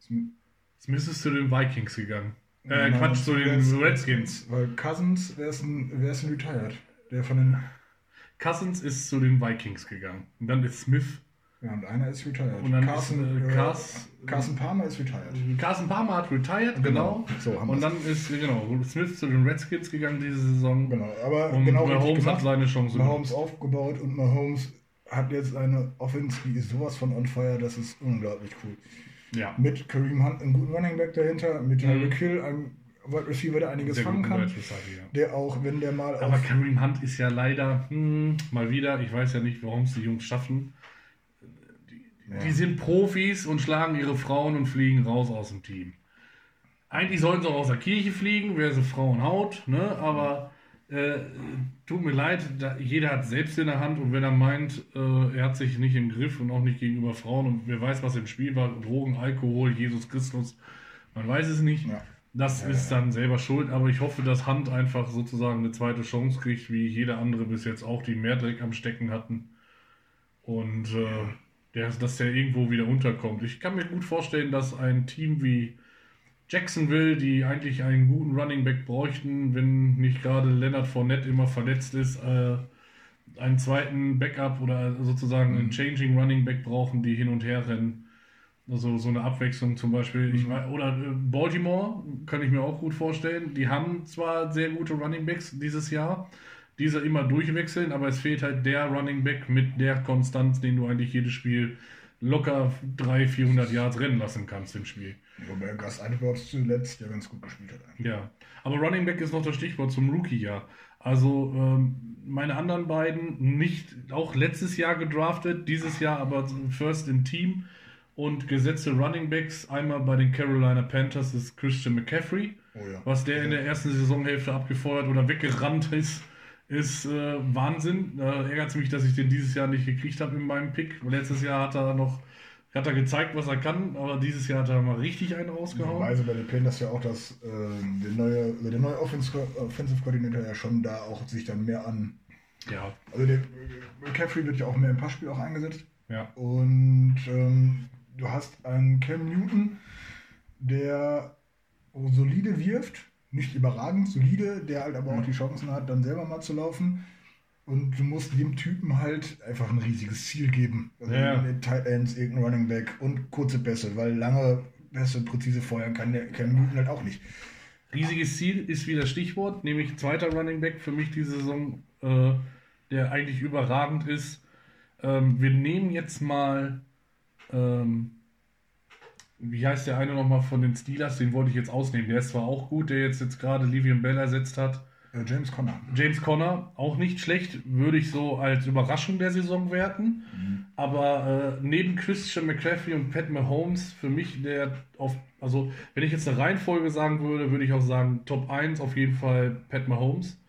Smith- Smith ist zu den Vikings gegangen. Äh, Nein, Quatsch, zu den Redskins. Weil Cousins, wer ist ein, wer ist ein Retired? Der von den. Cousins ist zu den Vikings gegangen. Und dann ist Smith. Ja, und einer ist retired. Und dann Carson, ist, äh, Cars- Carson Palmer ist retired. Carson Palmer hat retired, genau. Genau. So haben und dann ist, genau, Smith zu den Redskins gegangen diese Saison. Genau, aber Und genau Mahomes hat gemacht. seine Chance. Mahomes aufgebaut und Mahomes hat jetzt eine Offense, die ist sowas von on fire, das ist unglaublich cool. Ja, Mit Kareem Hunt, einem guten Running Back dahinter, mit Tyreek Hill, einem Wide Receiver, der einiges Mhm. fangen kann, Receiver, ja. der auch, wenn der mal Aber Kareem Hunt ist ja leider, hm, mal wieder, ich weiß ja nicht, warum es die Jungs schaffen. Die, die sind Profis und schlagen ihre Frauen und fliegen raus aus dem Team. Eigentlich sollten sie auch aus der Kirche fliegen, wer sie Frauen haut, ne? aber äh, tut mir leid, da, jeder hat selbst in der Hand und wenn er meint, äh, er hat sich nicht im Griff und auch nicht gegenüber Frauen und wer weiß, was im Spiel war, Drogen, Alkohol, Jesus Christus, man weiß es nicht. Ja. Das ist dann selber schuld, aber ich hoffe, dass Hand einfach sozusagen eine zweite Chance kriegt, wie jeder andere bis jetzt auch, die mehr Dreck am Stecken hatten. Und äh, der, dass der irgendwo wieder unterkommt. Ich kann mir gut vorstellen, dass ein Team wie Jacksonville, die eigentlich einen guten Running Back bräuchten, wenn nicht gerade Leonard Fournette immer verletzt ist, äh, einen zweiten Backup oder sozusagen einen Changing Running Back brauchen, die hin und her rennen. Also so eine Abwechslung zum Beispiel. Ich, wei- oder äh, Baltimore kann ich mir auch gut vorstellen. Die haben zwar sehr gute Running Backs dieses Jahr, diese immer durchwechseln, aber es fehlt halt der Running Back mit der Konstanz, den du eigentlich jedes Spiel locker 300, 400 Yards rennen lassen kannst im Spiel. wobei Gus Edwards zuletzt ja ganz gut gespielt hat. eigentlich. Ja, aber Running Back ist noch das Stichwort zum Rookie-Jahr. Also ähm, meine anderen beiden nicht, auch letztes Jahr gedraftet, dieses Jahr aber first im Team und gesetzte Running Backs. Einmal bei den Carolina Panthers ist Christian McCaffrey, Oh ja. was der in der ersten Saisonhälfte abgefeuert oder weggerannt ist, ist äh, Wahnsinn. Da ärgert mich, dass ich den dieses Jahr nicht gekriegt habe in meinem Pick. Letztes Jahr hat er noch hat er gezeigt, was er kann, aber dieses Jahr hat er mal richtig einen rausgehauen. Weise bei den Panthers ja auch, dass ähm, der neue, der neue Offensive, Offensive Coordinator ja schon da auch sich dann mehr an. Ja, Also der McCaffrey wird ja auch mehr im Passspiel auch eingesetzt. ja. Und ähm, du hast einen Cam Newton, der solide wirft, nicht überragend, solide, der halt aber auch die Chancen hat, dann selber mal zu laufen. Und du musst dem Typen halt einfach ein riesiges Ziel geben. Also Ja. mit Tight Ends, irgendein Running Back und kurze Pässe, weil lange Pässe präzise feuern kann der Cam Newton halt auch nicht. Riesiges Ziel ist wieder Stichwort, nämlich zweiter Running Back für mich diese Saison, äh, der eigentlich überragend ist. Ähm, wir nehmen jetzt mal, ähm, wie heißt der eine nochmal von den Steelers, den wollte ich jetzt ausnehmen. Der ist zwar auch gut, der jetzt, jetzt gerade Livian Bell ersetzt hat. Äh, James Conner. James Conner, auch nicht schlecht, würde ich so als Überraschung der Saison werten. Aber äh, neben Christian McCaffrey und Pat Mahomes, für mich der auf, also wenn ich jetzt eine Reihenfolge sagen würde, würde ich auch sagen, Top 1 auf jeden Fall Pat Mahomes.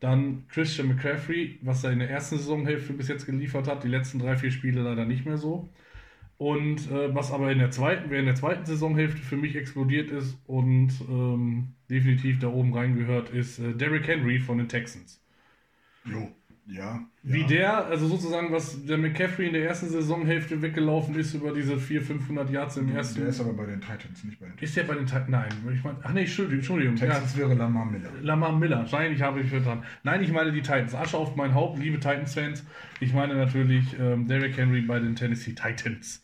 Dann Christian McCaffrey, was er in der ersten Saisonhälfte bis jetzt geliefert hat, die letzten drei, vier Spiele leider nicht mehr so. Und äh, was aber in der zweiten, in der zweiten Saisonhälfte für mich explodiert ist und ähm, definitiv da oben reingehört, ist äh, Derrick Henry von den Texans. Jo. Ja. Wie ja. der, also sozusagen, was der McCaffrey in der ersten Saisonhälfte weggelaufen ist über diese 400, 500 Yards im ersten. Der ist aber bei den Titans, nicht bei den Ist der bei den Titans? Nein, ich meine, ach nee, Entschuldigung, Entschuldigung. Texans wäre Lamar Miller. Ja, Lamar Miller, wahrscheinlich habe ich vertan. Nein, ich meine die Titans. Asche auf mein Haupt, liebe Titans-Fans. Ich meine natürlich ähm, Derrick Henry bei den Tennessee Titans.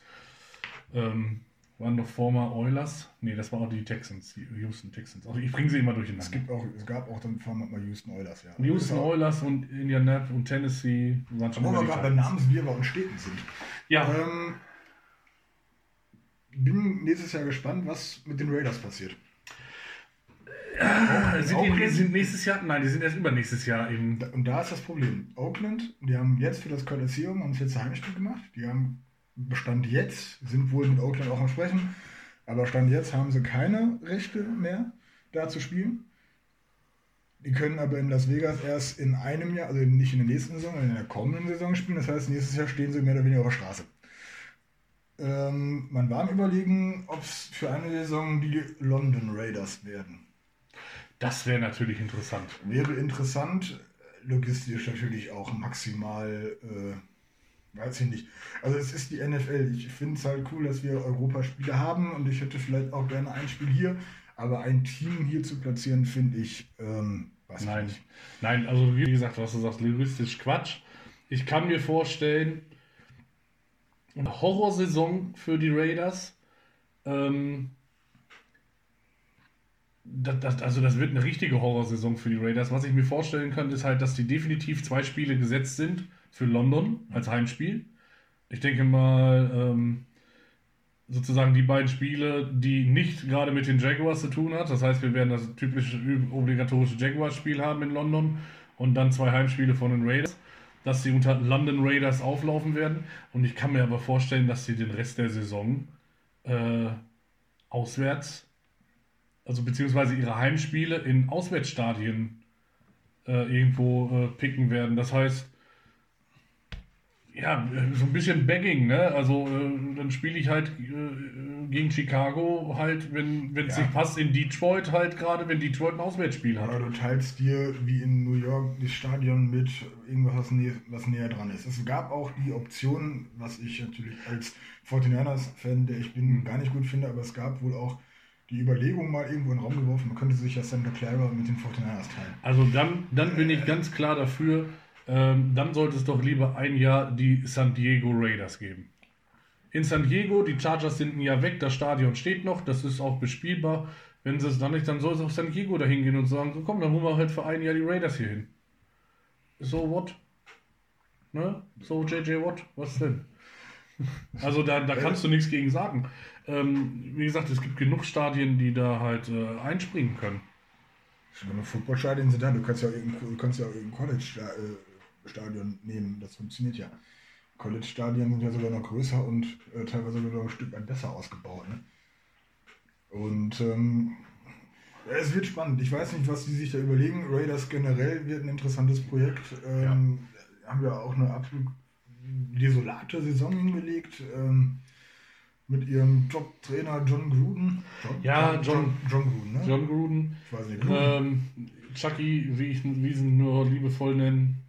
Ähm, waren doch former Oilers? Nee, das war auch die Texans, die Houston Texans. Also ich bringe sie immer Es, durcheinander. gibt auch, es gab auch dann vor allem mal Houston Oilers, ja. Houston Oilers und Indianapolis und Tennessee waren schon Wo wir die gerade bei. Namenswirrwarr und Städten sind. Ja, Ähm, bin nächstes Jahr gespannt, was mit den Raiders passiert. Äh, sind die Oakland- sind nächstes Jahr? Nein, die sind erst übernächstes Jahr eben. Und da ist das Problem. Oakland, die haben jetzt für das Kolosseum haben letzte Heimspiel gemacht. Die haben Stand jetzt, sind wohl mit Oakland auch am Sprechen, aber Stand jetzt haben sie keine Rechte mehr, da zu spielen. Die können aber in Las Vegas erst in einem Jahr, also nicht in der nächsten Saison, sondern in der kommenden Saison spielen. Das heißt, nächstes Jahr stehen sie mehr oder weniger auf der Straße. Ähm, man war am Überlegen, ob es für eine Saison die London Raiders werden. Das wäre natürlich interessant. Wäre interessant, logistisch natürlich auch maximal, äh, weiß ich nicht. Also es ist die NFL. Ich finde es halt cool, dass wir Europaspiele haben und ich hätte vielleicht auch gerne ein Spiel hier, aber ein Team hier zu platzieren, finde ich, ähm, weiß ich Nein, nicht. nein, also wie gesagt, was du sagst, linguistisch Quatsch. Ich kann mir vorstellen, eine Horrorsaison für die Raiders. Ähm, das, das, also das wird eine richtige Horrorsaison für die Raiders. Was ich mir vorstellen kann, ist halt, dass die definitiv zwei Spiele gesetzt sind für London als Heimspiel. Ich denke mal, ähm, sozusagen die beiden Spiele, die nicht gerade mit den Jaguars zu tun hat. Das heißt, wir werden das typische obligatorische Jaguars-Spiel haben in London und dann zwei Heimspiele von den Raiders, dass sie unter London Raiders auflaufen werden. Und ich kann mir aber vorstellen, dass sie den Rest der Saison äh, auswärts, also beziehungsweise ihre Heimspiele in Auswärtsstadien äh, irgendwo äh, picken werden. Das heißt, ja, so ein bisschen Bagging, ne? Also äh, dann spiele ich halt äh, gegen Chicago halt, wenn es Ja. nicht passt, in Detroit halt gerade, wenn Detroit ein Auswärtsspiel hat. Oder du teilst dir wie in New York das Stadion mit irgendwas, was, nä was näher dran ist. Es gab auch die Option, was ich natürlich als 49ers-Fan, der ich bin, gar nicht gut finde, aber es gab wohl auch die Überlegung mal irgendwo in den Raum geworfen, man könnte sich ja Santa Clara mit den 49ers teilen. Also dann, dann bin ich ganz klar dafür, ähm, dann sollte es doch lieber ein Jahr die San Diego Raiders geben. In San Diego, die Chargers sind ein Jahr weg, das Stadion steht noch, das ist auch bespielbar. Wenn sie es dann nicht, dann soll es auch San Diego dahin gehen und sagen, so komm, dann holen wir halt für ein Jahr die Raiders hier hin. So what? Ne? So JJ Watt, was denn? Also da, da kannst du nichts gegen sagen. Ähm, wie gesagt, es gibt genug Stadien, die da halt äh, einspringen können. Footballstadien sind da, du kannst ja auch irgendein, ja auch irgendein College-Stadion nehmen, das funktioniert ja. College-Stadien sind ja sogar noch größer und äh, teilweise sogar noch ein Stück weit besser ausgebaut. Ne? Und ähm, ja, es wird spannend. Ich weiß nicht, was die sich da überlegen. Raiders generell wird ein interessantes Projekt. Ähm, Haben wir auch eine absolut desolate Saison hingelegt. Ähm, mit ihrem Top-Trainer John Gruden. John, Ja, John, John- John Gruden, ne? John Gruden, Ich weiß nicht, Gruden. ähm, Chucky, wie ich wie sie ihn nur liebevoll nennen.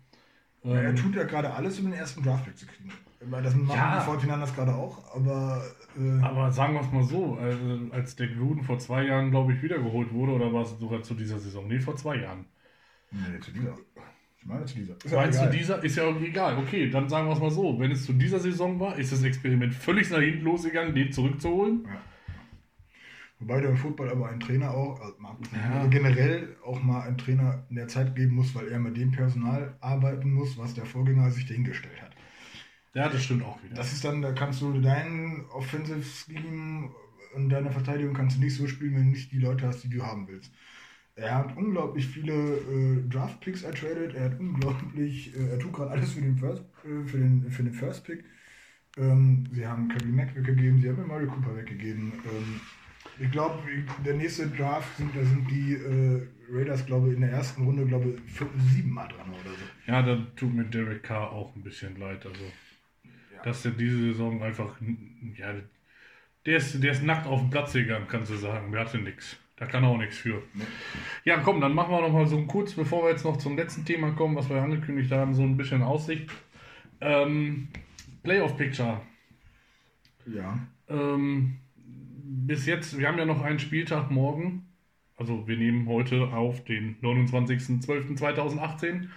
Ja, er Ähm, tut ja gerade alles, um den ersten Draftpick zu kriegen. Weil das machen Ja. die Fortinanders gerade auch, aber äh, aber sagen wir es mal so, äh, als der Gruden vor zwei Jahren, glaube ich, wiedergeholt wurde, oder war es sogar zu dieser Saison? Nee, vor zwei Jahren. nee, zu dieser. Ich meine zu dieser. Ist ja Meinst du, dieser ist ja auch egal. Okay, dann sagen wir es mal so. Wenn es zu dieser Saison war, ist das Experiment völlig nach hinten losgegangen, den zurückzuholen. Wobei du im Football aber einen Trainer auch, also Ja. also generell auch mal einen Trainer in der Zeit geben muss, weil er mit dem Personal arbeiten muss, was der Vorgänger sich dahingestellt hat. Ja, das stimmt auch wieder. Das ist dann, da kannst du deinen Offensive Scheme und deine Verteidigung kannst du nicht so spielen, wenn du nicht die Leute hast, die du haben willst. Er hat unglaublich viele äh, Draft-Picks ertradet. Er hat unglaublich, äh, er tut gerade alles für den First, äh, für den, für den First-Pick. Ähm, sie haben Kevin Mack weggegeben, sie haben Mario Cooper weggegeben. Ähm, ich glaube, der nächste Draft sind, da sind die äh, Raiders, glaube ich, in der ersten Runde, glaube ich, vier- sieben Mal dran oder so. Ja, da tut mir Derek Carr auch ein bisschen leid. Also, dass er diese Saison einfach, ja, der ist, der ist nackt auf den Platz gegangen, kannst du sagen. Der hatte nichts. Da kann er auch nichts für. Ja, komm, dann machen wir noch mal so kurz, bevor wir jetzt noch zum letzten Thema kommen, was wir angekündigt haben, so ein bisschen Aussicht. Ähm, Playoff Picture. Ja. Ähm, bis jetzt, wir haben ja noch einen Spieltag morgen. Also wir nehmen heute auf den 29.12.2018.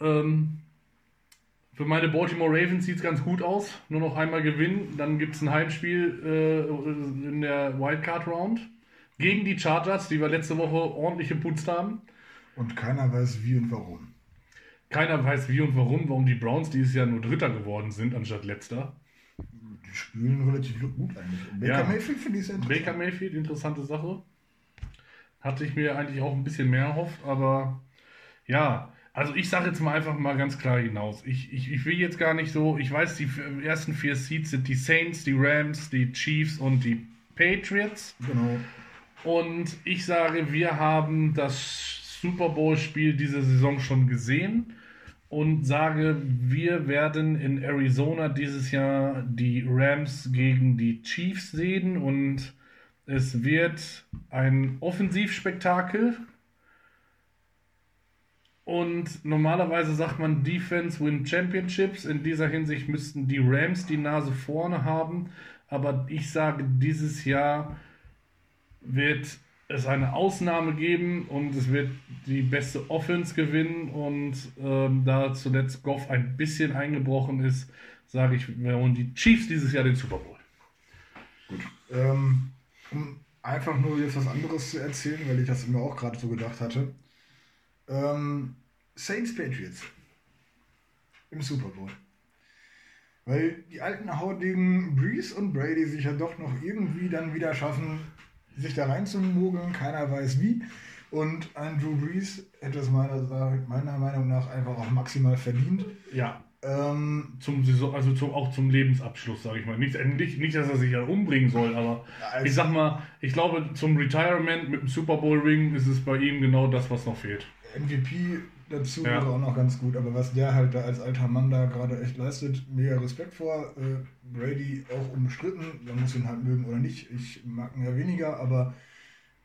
Ähm, für meine Baltimore Ravens sieht es ganz gut aus. Nur noch einmal gewinnen. Dann gibt es ein Heimspiel äh, in der Wildcard Round gegen die Chargers, die wir letzte Woche ordentlich geputzt haben. Und keiner weiß wie und warum. Keiner weiß wie und warum, warum die Browns dieses Jahr nur Dritter geworden sind, anstatt Letzter. Die spielen relativ gut eigentlich. Und Baker Ja. Mayfield finde ich sehr interessant. Baker Mayfield, interessante Sache. Hatte ich mir eigentlich auch ein bisschen mehr erhofft, aber ja, also ich sage jetzt mal einfach mal ganz klar hinaus. Ich, ich, ich will jetzt gar nicht so, ich weiß, die ersten vier Seeds sind die Saints, die Rams, die Chiefs und die Patriots. Genau. Und ich sage, wir haben das Super Bowl-Spiel diese Saison schon gesehen und sage, wir werden in Arizona dieses Jahr die Rams gegen die Chiefs sehen und es wird ein Offensivspektakel. Und normalerweise sagt man Defense win Championships. In dieser Hinsicht müssten die Rams die Nase vorne haben. Aber ich sage, dieses Jahr wird es eine Ausnahme geben und es wird die beste Offense gewinnen. Und ähm, da zuletzt Goff ein bisschen eingebrochen ist, sage ich, wir holen die Chiefs dieses Jahr den Super Bowl. Ähm, um einfach nur jetzt was anderes zu erzählen, weil ich das mir auch gerade so gedacht hatte. Ähm, Saints Patriots im Super Bowl. Weil die alten hautigen Breeze und Brady sich ja doch noch irgendwie dann wieder schaffen, sich da reinzumogeln, keiner weiß wie. Und ein Drew Brees hätte es meiner, meiner Meinung nach einfach auch maximal verdient. Ja, Ähm, zum Saison, also zum, auch zum Lebensabschluss, sage ich mal. Nicht, nicht, nicht, dass er sich ja umbringen soll, aber Also- ich sag mal, ich glaube, zum Retirement mit dem Super Bowl Ring ist es bei ihm genau das, was noch fehlt. MVP dazu Ja. wäre auch noch ganz gut, aber was der halt da als alter Mann da gerade echt leistet, mega Respekt vor. Äh, Brady auch umstritten, man muss ihn halt mögen oder nicht. Ich mag ihn ja weniger, aber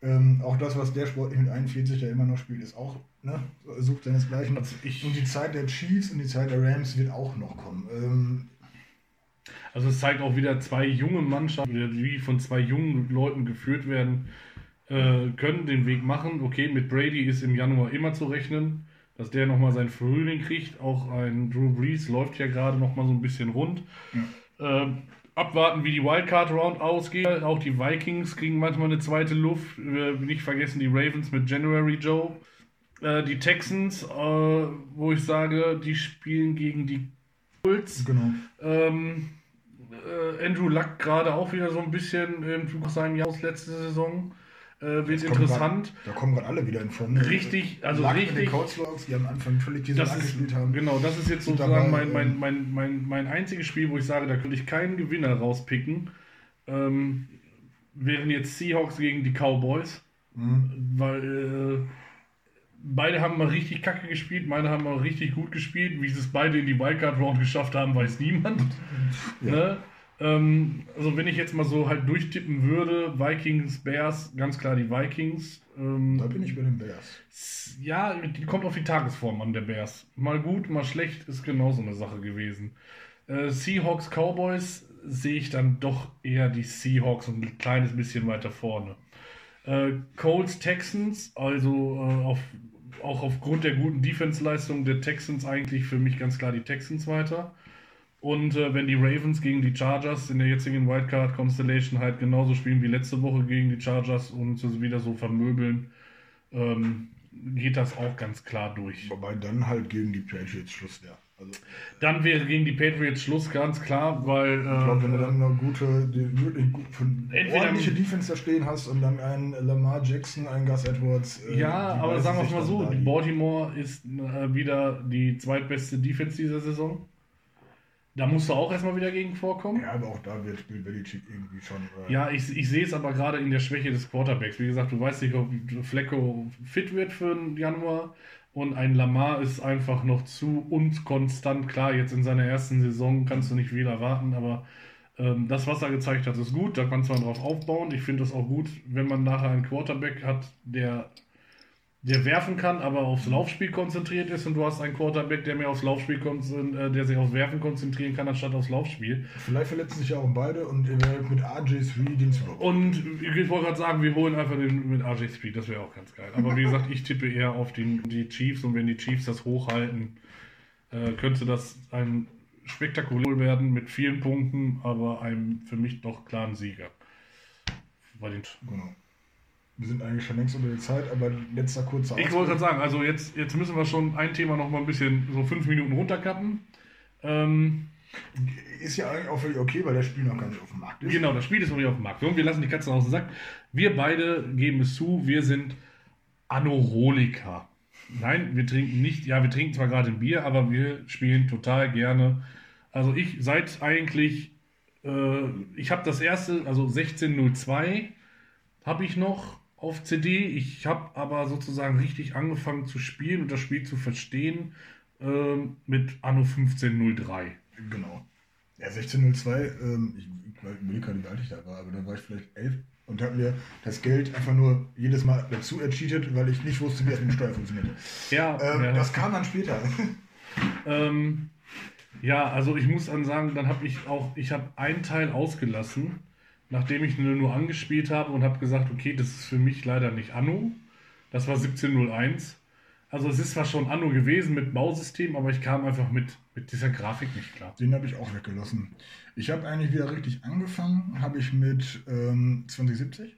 ähm, auch das, was der sportlich mit 41 ja immer noch spielt, ist auch, ne, sucht seinesgleichen. Also ich- und die Zeit der Chiefs und die Zeit der Rams wird auch noch kommen. Ähm, Also es zeigt auch wieder zwei junge Mannschaften, die von zwei jungen Leuten geführt werden, äh, können den Weg machen. Okay, mit Brady ist im Januar immer zu rechnen, dass der nochmal seinen Frühling kriegt. Auch ein Drew Brees läuft ja gerade nochmal so ein bisschen rund. Ähm, abwarten, wie die Wildcard Round ausgeht. Auch die Vikings kriegen manchmal eine zweite Luft. Äh, nicht vergessen die Ravens mit January Joe. Äh, die Texans, äh, wo ich sage, die spielen gegen die Colts. genau. Ähm, äh, Andrew Luck gerade auch wieder so ein bisschen im Flug seinem Jahr aus letzte Saison. Äh, wird interessant. Grad, da kommen gerade alle wieder in Form. Richtig, also mit richtig. den Colts Logs, die am Anfang völlig diese Das Lack ist, gespielt haben. genau, das ist jetzt sozusagen dabei, mein, mein, ähm, mein, mein, mein einziges Spiel, wo ich sage, da könnte ich keinen Gewinner rauspicken. Ähm, wären jetzt Seahawks gegen die Cowboys, Mhm. weil äh, beide haben mal richtig kacke gespielt, meine haben mal richtig gut gespielt. Wie sie es beide in die Wildcard Round geschafft haben, weiß niemand. (laughs) Ne? Ähm, also wenn ich jetzt mal so halt durchtippen würde, Vikings, Bears, ganz klar die Vikings. Ähm, Da bin ich bei den Bears. ja, die kommt auf die Tagesform an, der Bears. Mal gut, mal schlecht, ist genauso eine Sache gewesen. Äh, Seahawks, Cowboys sehe ich dann doch eher die Seahawks und ein kleines bisschen weiter vorne. Äh, Colts, Texans, also äh, auf, auch aufgrund der guten Defense-Leistung der Texans eigentlich für mich ganz klar die Texans weiter. Und äh, wenn die Ravens gegen die Chargers in der jetzigen Wildcard Constellation halt genauso spielen wie letzte Woche gegen die Chargers und sie wieder so vermöbeln, ähm, geht das auch ganz klar durch. Wobei dann halt gegen die Patriots Schluss wäre. Also, Dann wäre gegen die Patriots Schluss, ganz klar, weil. ich glaube, wenn du Äh, dann eine gute, die, wirklich gut, von Entweder- ordentliche Defense da stehen hast und dann einen Lamar Jackson, einen Gus Edwards. äh, ja, aber sagen wir es mal so: Baltimore ist äh, wieder die zweitbeste Defense dieser Saison. Da musst du auch erstmal wieder gegen vorkommen. Ja, aber auch da wird Bill Belichick irgendwie schon. Äh, Ja, ich, ich sehe es aber gerade in der Schwäche des Quarterbacks. Wie gesagt, du weißt nicht, ob Flecko fit wird für den Januar. Und ein Lamar ist einfach noch zu unkonstant. Klar, jetzt in seiner ersten Saison kannst du nicht viel erwarten, aber ähm, das, was er gezeigt hat, ist gut. Da kannst man drauf aufbauen. Ich finde es auch gut, wenn man nachher einen Quarterback hat, der, der werfen kann, aber aufs Laufspiel konzentriert ist. Und du hast einen Quarterback, der mehr aufs Laufspiel äh, der sich aufs Werfen konzentrieren kann, anstatt aufs Laufspiel. Vielleicht verletzen sich ja auch beide und ihr werdet mit RJ3 den Bowl. Und ich wollte gerade sagen, wir holen einfach den mit RJ Speed, das wäre auch ganz geil. Aber wie gesagt, ich tippe eher auf den, die Chiefs und wenn die Chiefs das hochhalten, äh, könnte das ein spektakulär werden mit vielen Punkten, aber einem für mich doch klaren Sieger. Bei den Genau. Wir sind eigentlich schon längst unter der Zeit, aber letzter kurzer ich wollte gerade sagen, also jetzt, jetzt müssen wir schon ein Thema noch mal ein bisschen so fünf Minuten runterkappen. Ähm, Ist ja eigentlich auch völlig okay, weil das Spiel noch gar nicht auf dem Markt ist. Genau, das Spiel ist noch nicht auf dem Markt. Und wir lassen die Katze aus dem Sack. Wir beide geben es zu, wir sind Anoroliker. Nein, wir trinken nicht, ja, wir trinken zwar gerade ein Bier, aber wir spielen total gerne. Also ich seit eigentlich, äh, ich habe das erste, also 1602 habe ich noch auf CD. Ich habe aber sozusagen richtig angefangen zu spielen und das Spiel zu verstehen ähm, mit Anno 1503. Genau. Ja, 1602, ähm, ich, ich überlege gerade, wie alt ich da war, aber da war ich vielleicht elf und habe mir das Geld einfach nur jedes Mal dazu ercheatet, weil ich nicht wusste, wie das mit dem Steuer funktioniert. Ja, Ähm, ja. Das kam dann später. (laughs) Ähm, ja, also ich muss dann sagen, dann habe ich auch, ich habe einen Teil ausgelassen, nachdem ich nur, nur angespielt habe und habe gesagt, okay, das ist für mich leider nicht Anno. Das war 1701. Also es ist zwar schon Anno gewesen mit Bausystem, aber ich kam einfach mit, mit dieser Grafik nicht klar. Den habe ich auch weggelassen. Ich habe eigentlich wieder richtig angefangen, habe ich mit ähm, 2070,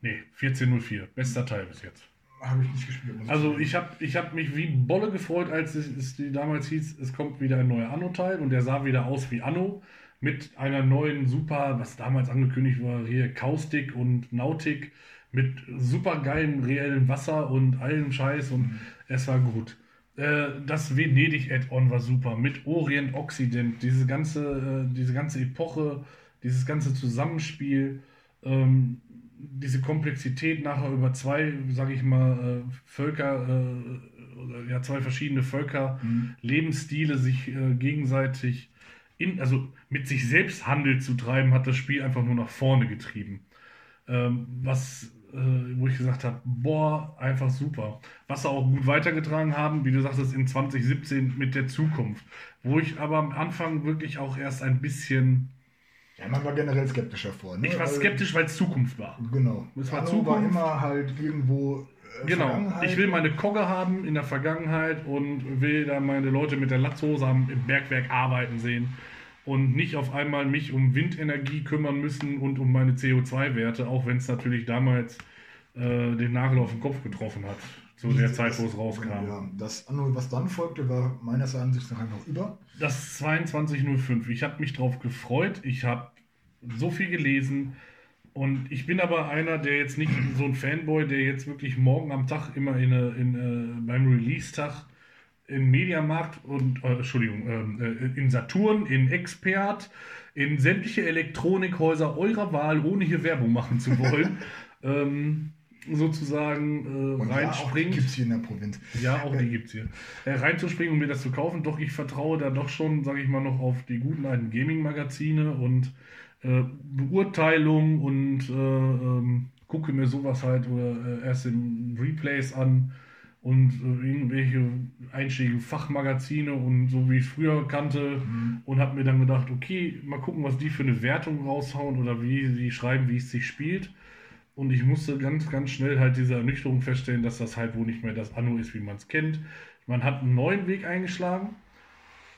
Nee, 1404, bester Teil bis jetzt. habe ich nicht gespielt. ich Also ich habe ich hab mich wie Bolle gefreut, als es, es die damals hieß, es kommt wieder ein neuer Anno-Teil und der sah wieder aus wie Anno mit einer neuen super, was damals angekündigt war, hier Kaustik und Nautik mit super geilem reellen Wasser und allem Scheiß und es war gut. Äh, Das Venedig-Add-on war super mit Orient Occident, diese ganze, äh, diese ganze Epoche, dieses ganze Zusammenspiel. Ähm, diese Komplexität nachher über zwei, sage ich mal, äh, Völker, ja, zwei verschiedene Völker, Lebensstile sich gegenseitig in, also mit sich selbst Handel zu treiben, hat das Spiel einfach nur nach vorne getrieben. Ähm, was, äh, wo ich gesagt habe, boah, einfach super. Was sie auch gut weitergetragen haben, wie du sagtest, in 2017 mit der Zukunft. Wo ich aber am Anfang wirklich auch erst ein bisschen, ja, man war generell skeptischer vor. Ne? ich war skeptisch, weil es Zukunft war. Genau. Es war Anno Zukunft. war immer halt irgendwo. äh, Genau, ich will meine Kogge haben in der Vergangenheit und will da meine Leute mit der Latzhose am im Bergwerk arbeiten sehen und nicht auf einmal mich um Windenergie kümmern müssen und um meine CO2-Werte, auch wenn es natürlich damals äh, den Nagel auf den Kopf getroffen hat, zu der Zeit, wo es rauskam. Ja, das was dann folgte, war meines Erachtens nach einfach über. Das 2205. Ich habe mich drauf gefreut. Ich habe so viel gelesen. Und ich bin aber einer, der jetzt nicht so ein Fanboy, der jetzt wirklich morgen am Tag immer in, eine- in, äh, beim Release-Tag in Mediamarkt und, äh, Entschuldigung, ähm, äh, in Saturn, in Expert, in sämtliche Elektronikhäuser eurer Wahl, ohne hier Werbung machen zu wollen, (laughs) ähm, sozusagen äh, Und ja, gibt es hier in der Provinz. Ja, auch die gibt es hier. Äh, reinzuspringen und mir das zu kaufen, doch ich vertraue da doch schon, sage ich mal, noch auf die guten alten Gaming-Magazine und äh, Beurteilung und äh, ähm, gucke mir sowas halt oder äh, erst in Replays an und irgendwelche einschlägigen Fachmagazine und so wie ich früher kannte und habe mir dann gedacht, okay, mal gucken, was die für eine Wertung raushauen oder wie sie schreiben, wie es sich spielt. Und ich musste ganz, ganz schnell halt diese Ernüchterung feststellen, dass das halt wohl nicht mehr das Anno ist, wie man es kennt. Man hat einen neuen Weg eingeschlagen.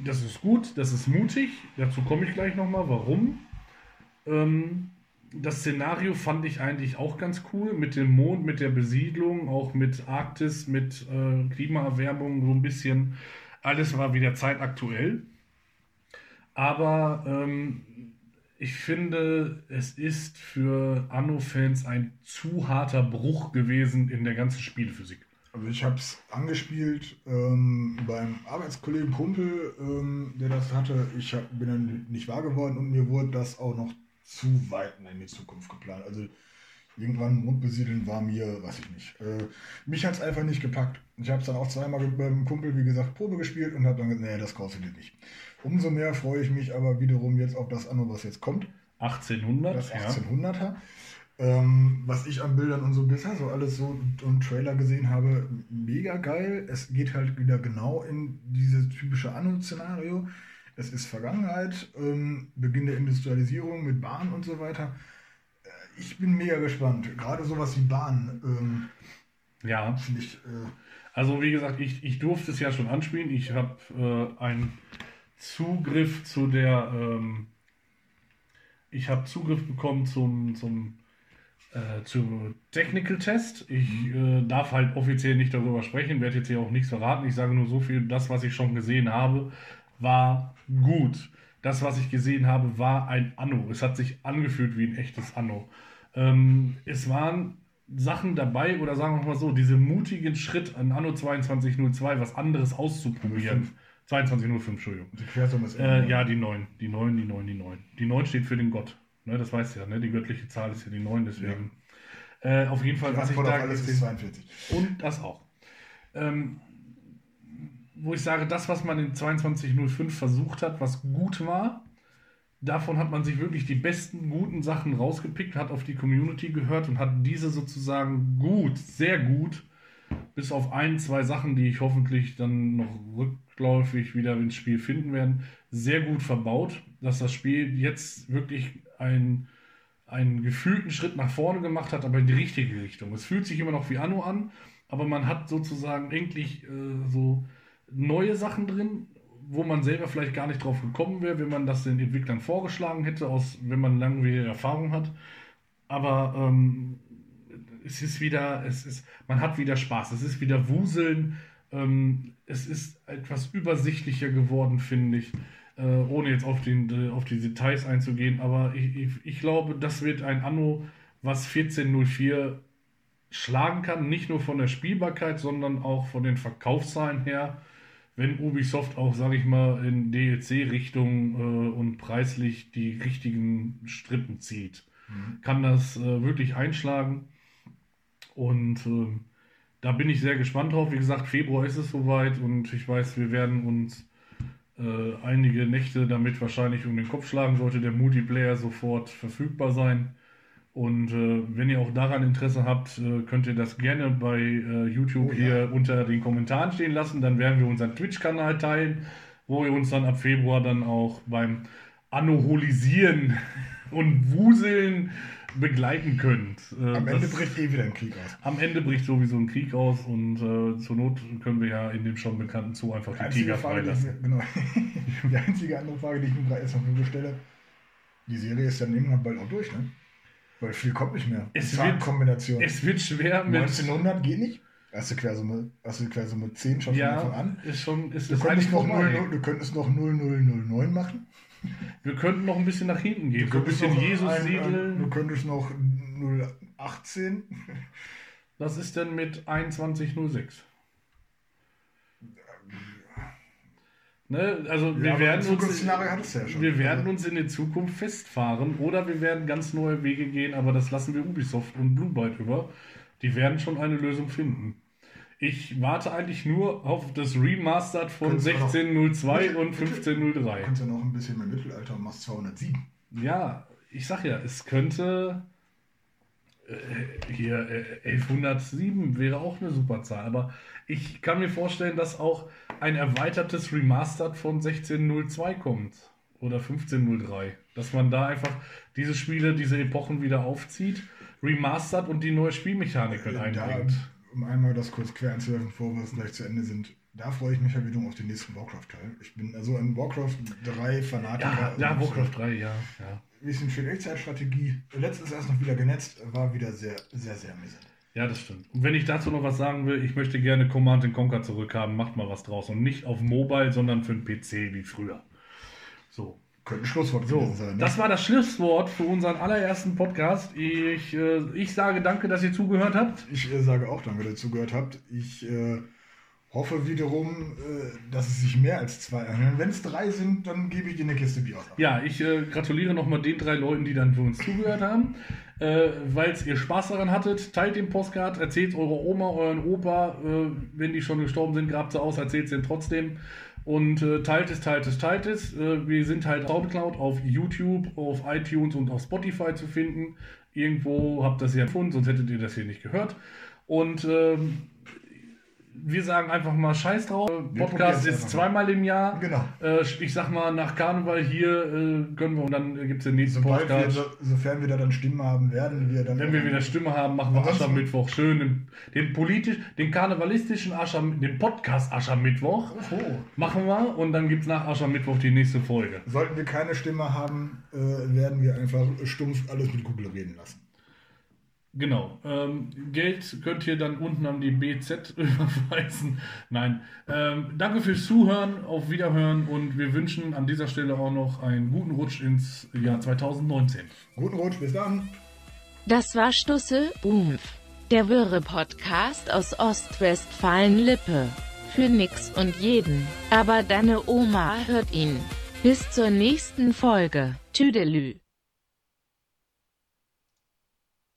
Das ist gut, das ist mutig. Dazu komme ich gleich nochmal. Warum? Ähm, das Szenario fand ich eigentlich auch ganz cool. Mit dem Mond, mit der Besiedlung, auch mit Arktis, mit äh, Klimaerwärmung so ein bisschen. Alles war wieder zeitaktuell. Aber ähm, ich finde, es ist für Anno-Fans ein zu harter Bruch gewesen in der ganzen Spielphysik. Also ich habe es angespielt ähm, beim Arbeitskollegen Kumpel, ähm, der das hatte. Ich hab, bin dann nicht wahr geworden und mir wurde das auch noch zu weit in die Zukunft geplant. Also irgendwann Mond besiedeln war mir, weiß ich nicht. Äh, mich hat es einfach nicht gepackt. Ich habe es dann auch zweimal ge- beim Kumpel, wie gesagt, Probe gespielt und habe dann gesagt, nee, das du dir nicht. Umso mehr freue ich mich aber wiederum jetzt auf das Anno, was jetzt kommt. 1800, Das ja. 1800er. Ähm, was ich an Bildern und so bisher so alles so und Trailer gesehen habe, mega geil. Es geht halt wieder genau in dieses typische Anno-Szenario. Es ist Vergangenheit, ähm, Beginn der Industrialisierung mit Bahn und so weiter. Äh, Ich bin mega gespannt. Gerade sowas wie Bahn ähm, Ja, finde ich. Äh, also wie gesagt, ich, ich durfte es ja schon anspielen. Ich habe äh, einen Zugriff zu der, ähm, ich habe Zugriff bekommen zum, zum äh, zu Technical Test. Ich äh, darf halt offiziell nicht darüber sprechen, werde jetzt hier auch nichts verraten. Ich sage nur so viel, das, was ich schon gesehen habe, war gut. Das, was ich gesehen habe, war ein Anno. Es hat sich angefühlt wie ein echtes Anno. Ähm, es waren Sachen dabei, oder sagen wir mal so, diese mutigen Schritt an Anno 2202, was anderes auszuprobieren. 2205, Entschuldigung. die Quersumme ist Äh, ja, die 9. Die 9, die 9, die 9. Die 9 steht für den Gott. Ne, das weißt du ja, ne? Die göttliche Zahl ist ja die 9, deswegen. Äh, auf jeden Fall, Die was ich Antwort da auf alles ist gesehen 42. und das auch. Ähm, wo ich sage, das, was man in 2205 versucht hat, was gut war, davon hat man sich wirklich die besten, guten Sachen rausgepickt, hat auf die Community gehört und hat diese sozusagen gut, sehr gut, bis auf ein, zwei Sachen, die ich hoffentlich dann noch rückläufig wieder ins Spiel finden werden, sehr gut verbaut, dass das Spiel jetzt wirklich ein, einen gefühlten Schritt nach vorne gemacht hat, aber in die richtige Richtung. Es fühlt sich immer noch wie Anno an, aber man hat sozusagen eigentlich äh, so neue Sachen drin, wo man selber vielleicht gar nicht drauf gekommen wäre, wenn man das den Entwicklern vorgeschlagen hätte, aus, wenn man langjährige Erfahrung hat. Aber ähm, es ist wieder, es ist, man hat wieder Spaß, es ist wieder Wuseln, ähm, es ist etwas übersichtlicher geworden, finde ich, äh, ohne jetzt auf, den, äh, auf die Details einzugehen, aber ich, ich, ich glaube, das wird ein Anno, was 1404 schlagen kann, nicht nur von der Spielbarkeit, sondern auch von den Verkaufszahlen her, wenn Ubisoft auch, sage ich mal, in DLC-Richtung äh, und preislich die richtigen Strippen zieht, kann das äh, wirklich einschlagen. Und ähm, da bin ich sehr gespannt drauf. Wie gesagt, Februar ist es soweit und ich weiß, wir werden uns äh, einige Nächte damit wahrscheinlich um den Kopf schlagen, sollte der Multiplayer sofort verfügbar sein. Und äh, wenn ihr auch daran Interesse habt, äh, könnt ihr das gerne bei äh, YouTube Oh ja. hier unter den Kommentaren stehen lassen. Dann werden wir unseren Twitch-Kanal teilen, wo ihr uns dann ab Februar dann auch beim Anoholisieren (laughs) und Wuseln begleiten könnt. Äh, Am Ende das- bricht eh wieder ein Krieg aus. am Ende bricht sowieso ein Krieg aus und äh, zur Not können wir ja in dem schon bekannten Zoo einfach die Tiger Frage, die, ich freilassen. mir, genau. (laughs) die einzige andere Frage, die ich mir gerade erst noch stelle, die Serie ist dann irgendwann bald auch durch, ne? Weil viel kommt nicht mehr. Es Zahlenkombination. Es wird schwer mit. 1900 geht nicht. Erste Quersumme, erste Quersumme 10 schon von Ja, Anfang an. ist schon, ist, Du ist könntest, noch vorbei. 00, du könntest noch 0009 machen. Wir könnten noch ein bisschen nach hinten gehen. Du So ein könntest bisschen Jesus ein- Du siedeln. könntest noch 018. Was ist denn mit 2106? Ne? Also wir Ja, aber werden uns, du ja wir werden Also- uns in die Zukunft festfahren oder wir werden ganz neue Wege gehen, aber das lassen wir Ubisoft und Blue Byte über. Die werden schon eine Lösung finden. Ich warte eigentlich nur auf das Remastered von Könntest du noch- 1602 und Du 1503. kannst ja noch ein bisschen mehr Mittelalter und machst 207. Ja, ich sag ja, es könnte hier äh, 1107 wäre auch eine super Zahl, aber ich kann mir vorstellen, dass auch ein erweitertes Remastered von 1602 kommt oder 1503, dass man da einfach diese Spiele, diese Epochen wieder aufzieht, remastert und die neue Spielmechanik mit Da, einbringt. um einmal das kurz quer einzuwerfen, bevor wir es gleich zu Ende sind, da freue ich mich ja wieder auf den nächsten Warcraft-Teil. Ich bin also ein Warcraft 3 Fanatiker. Ja, ja, Warcraft 3, ja, ja. Ein bisschen schön Echtzeitstrategie. Letztens erst noch wieder genetzt, war wieder sehr, sehr, sehr amüsant. Ja, das stimmt. Und wenn ich dazu noch was sagen will, ich möchte gerne Command Conquer zurückhaben, macht mal was draus. Und nicht auf Mobile, sondern für den PC wie früher. So. Könnte ein Schlusswort So, sein. Ne? das war das Schlusswort für unseren allerersten Podcast. Ich, äh, ich sage danke, dass ihr zugehört habt. Ich äh, sage auch danke, dass ihr zugehört habt. Ich äh, hoffe wiederum, äh, dass es sich mehr als zwei anhören. Wenn es drei sind, dann gebe ich dir eine Kiste Bier. Ja, ich äh, gratuliere nochmal den drei Leuten, die dann für uns zugehört haben. Äh, Weil ihr Spaß daran hattet, teilt den Postcard, erzählt eurer Oma, euren Opa, äh, wenn die schon gestorben sind, grabt sie aus, erzählt es denen trotzdem. Und äh, teilt es, teilt es, teilt es. Äh, wir sind halt Soundcloud, auf YouTube, auf iTunes und auf Spotify zu finden. Irgendwo habt ihr das ja gefunden, sonst hättet ihr das hier nicht gehört. Und ähm, wir sagen einfach mal Scheiß drauf. Podcast ist zweimal im Jahr. Genau. Äh, ich sag mal, nach Karneval hier äh, gönnen wir und dann gibt es den nächsten Sobald wir, Podcast. so, sofern wir da dann Stimmen haben, werden wir dann. Wenn wir wieder Stimme haben, machen wir Aschermittwoch schön. Den, den politisch, den karnevalistischen Ascher, den Podcast Aschermittwoch Oh. machen wir und dann gibt es nach Aschermittwoch die nächste Folge. Sollten wir keine Stimme haben, äh, werden wir einfach stumpf alles mit Google reden lassen. Genau. Ähm, Geld könnt ihr dann unten an die BZ (laughs) überweisen. Nein. Ähm, danke fürs Zuhören, auf Wiederhören und wir wünschen an dieser Stelle auch noch einen guten Rutsch ins Jahr 2019. Guten Rutsch, bis dann. Das war Stusse Umf. Der Wirre Podcast aus Ostwestfalen-Lippe. Für nix und jeden. Aber deine Oma hört ihn. Bis zur nächsten Folge. Tüdelü.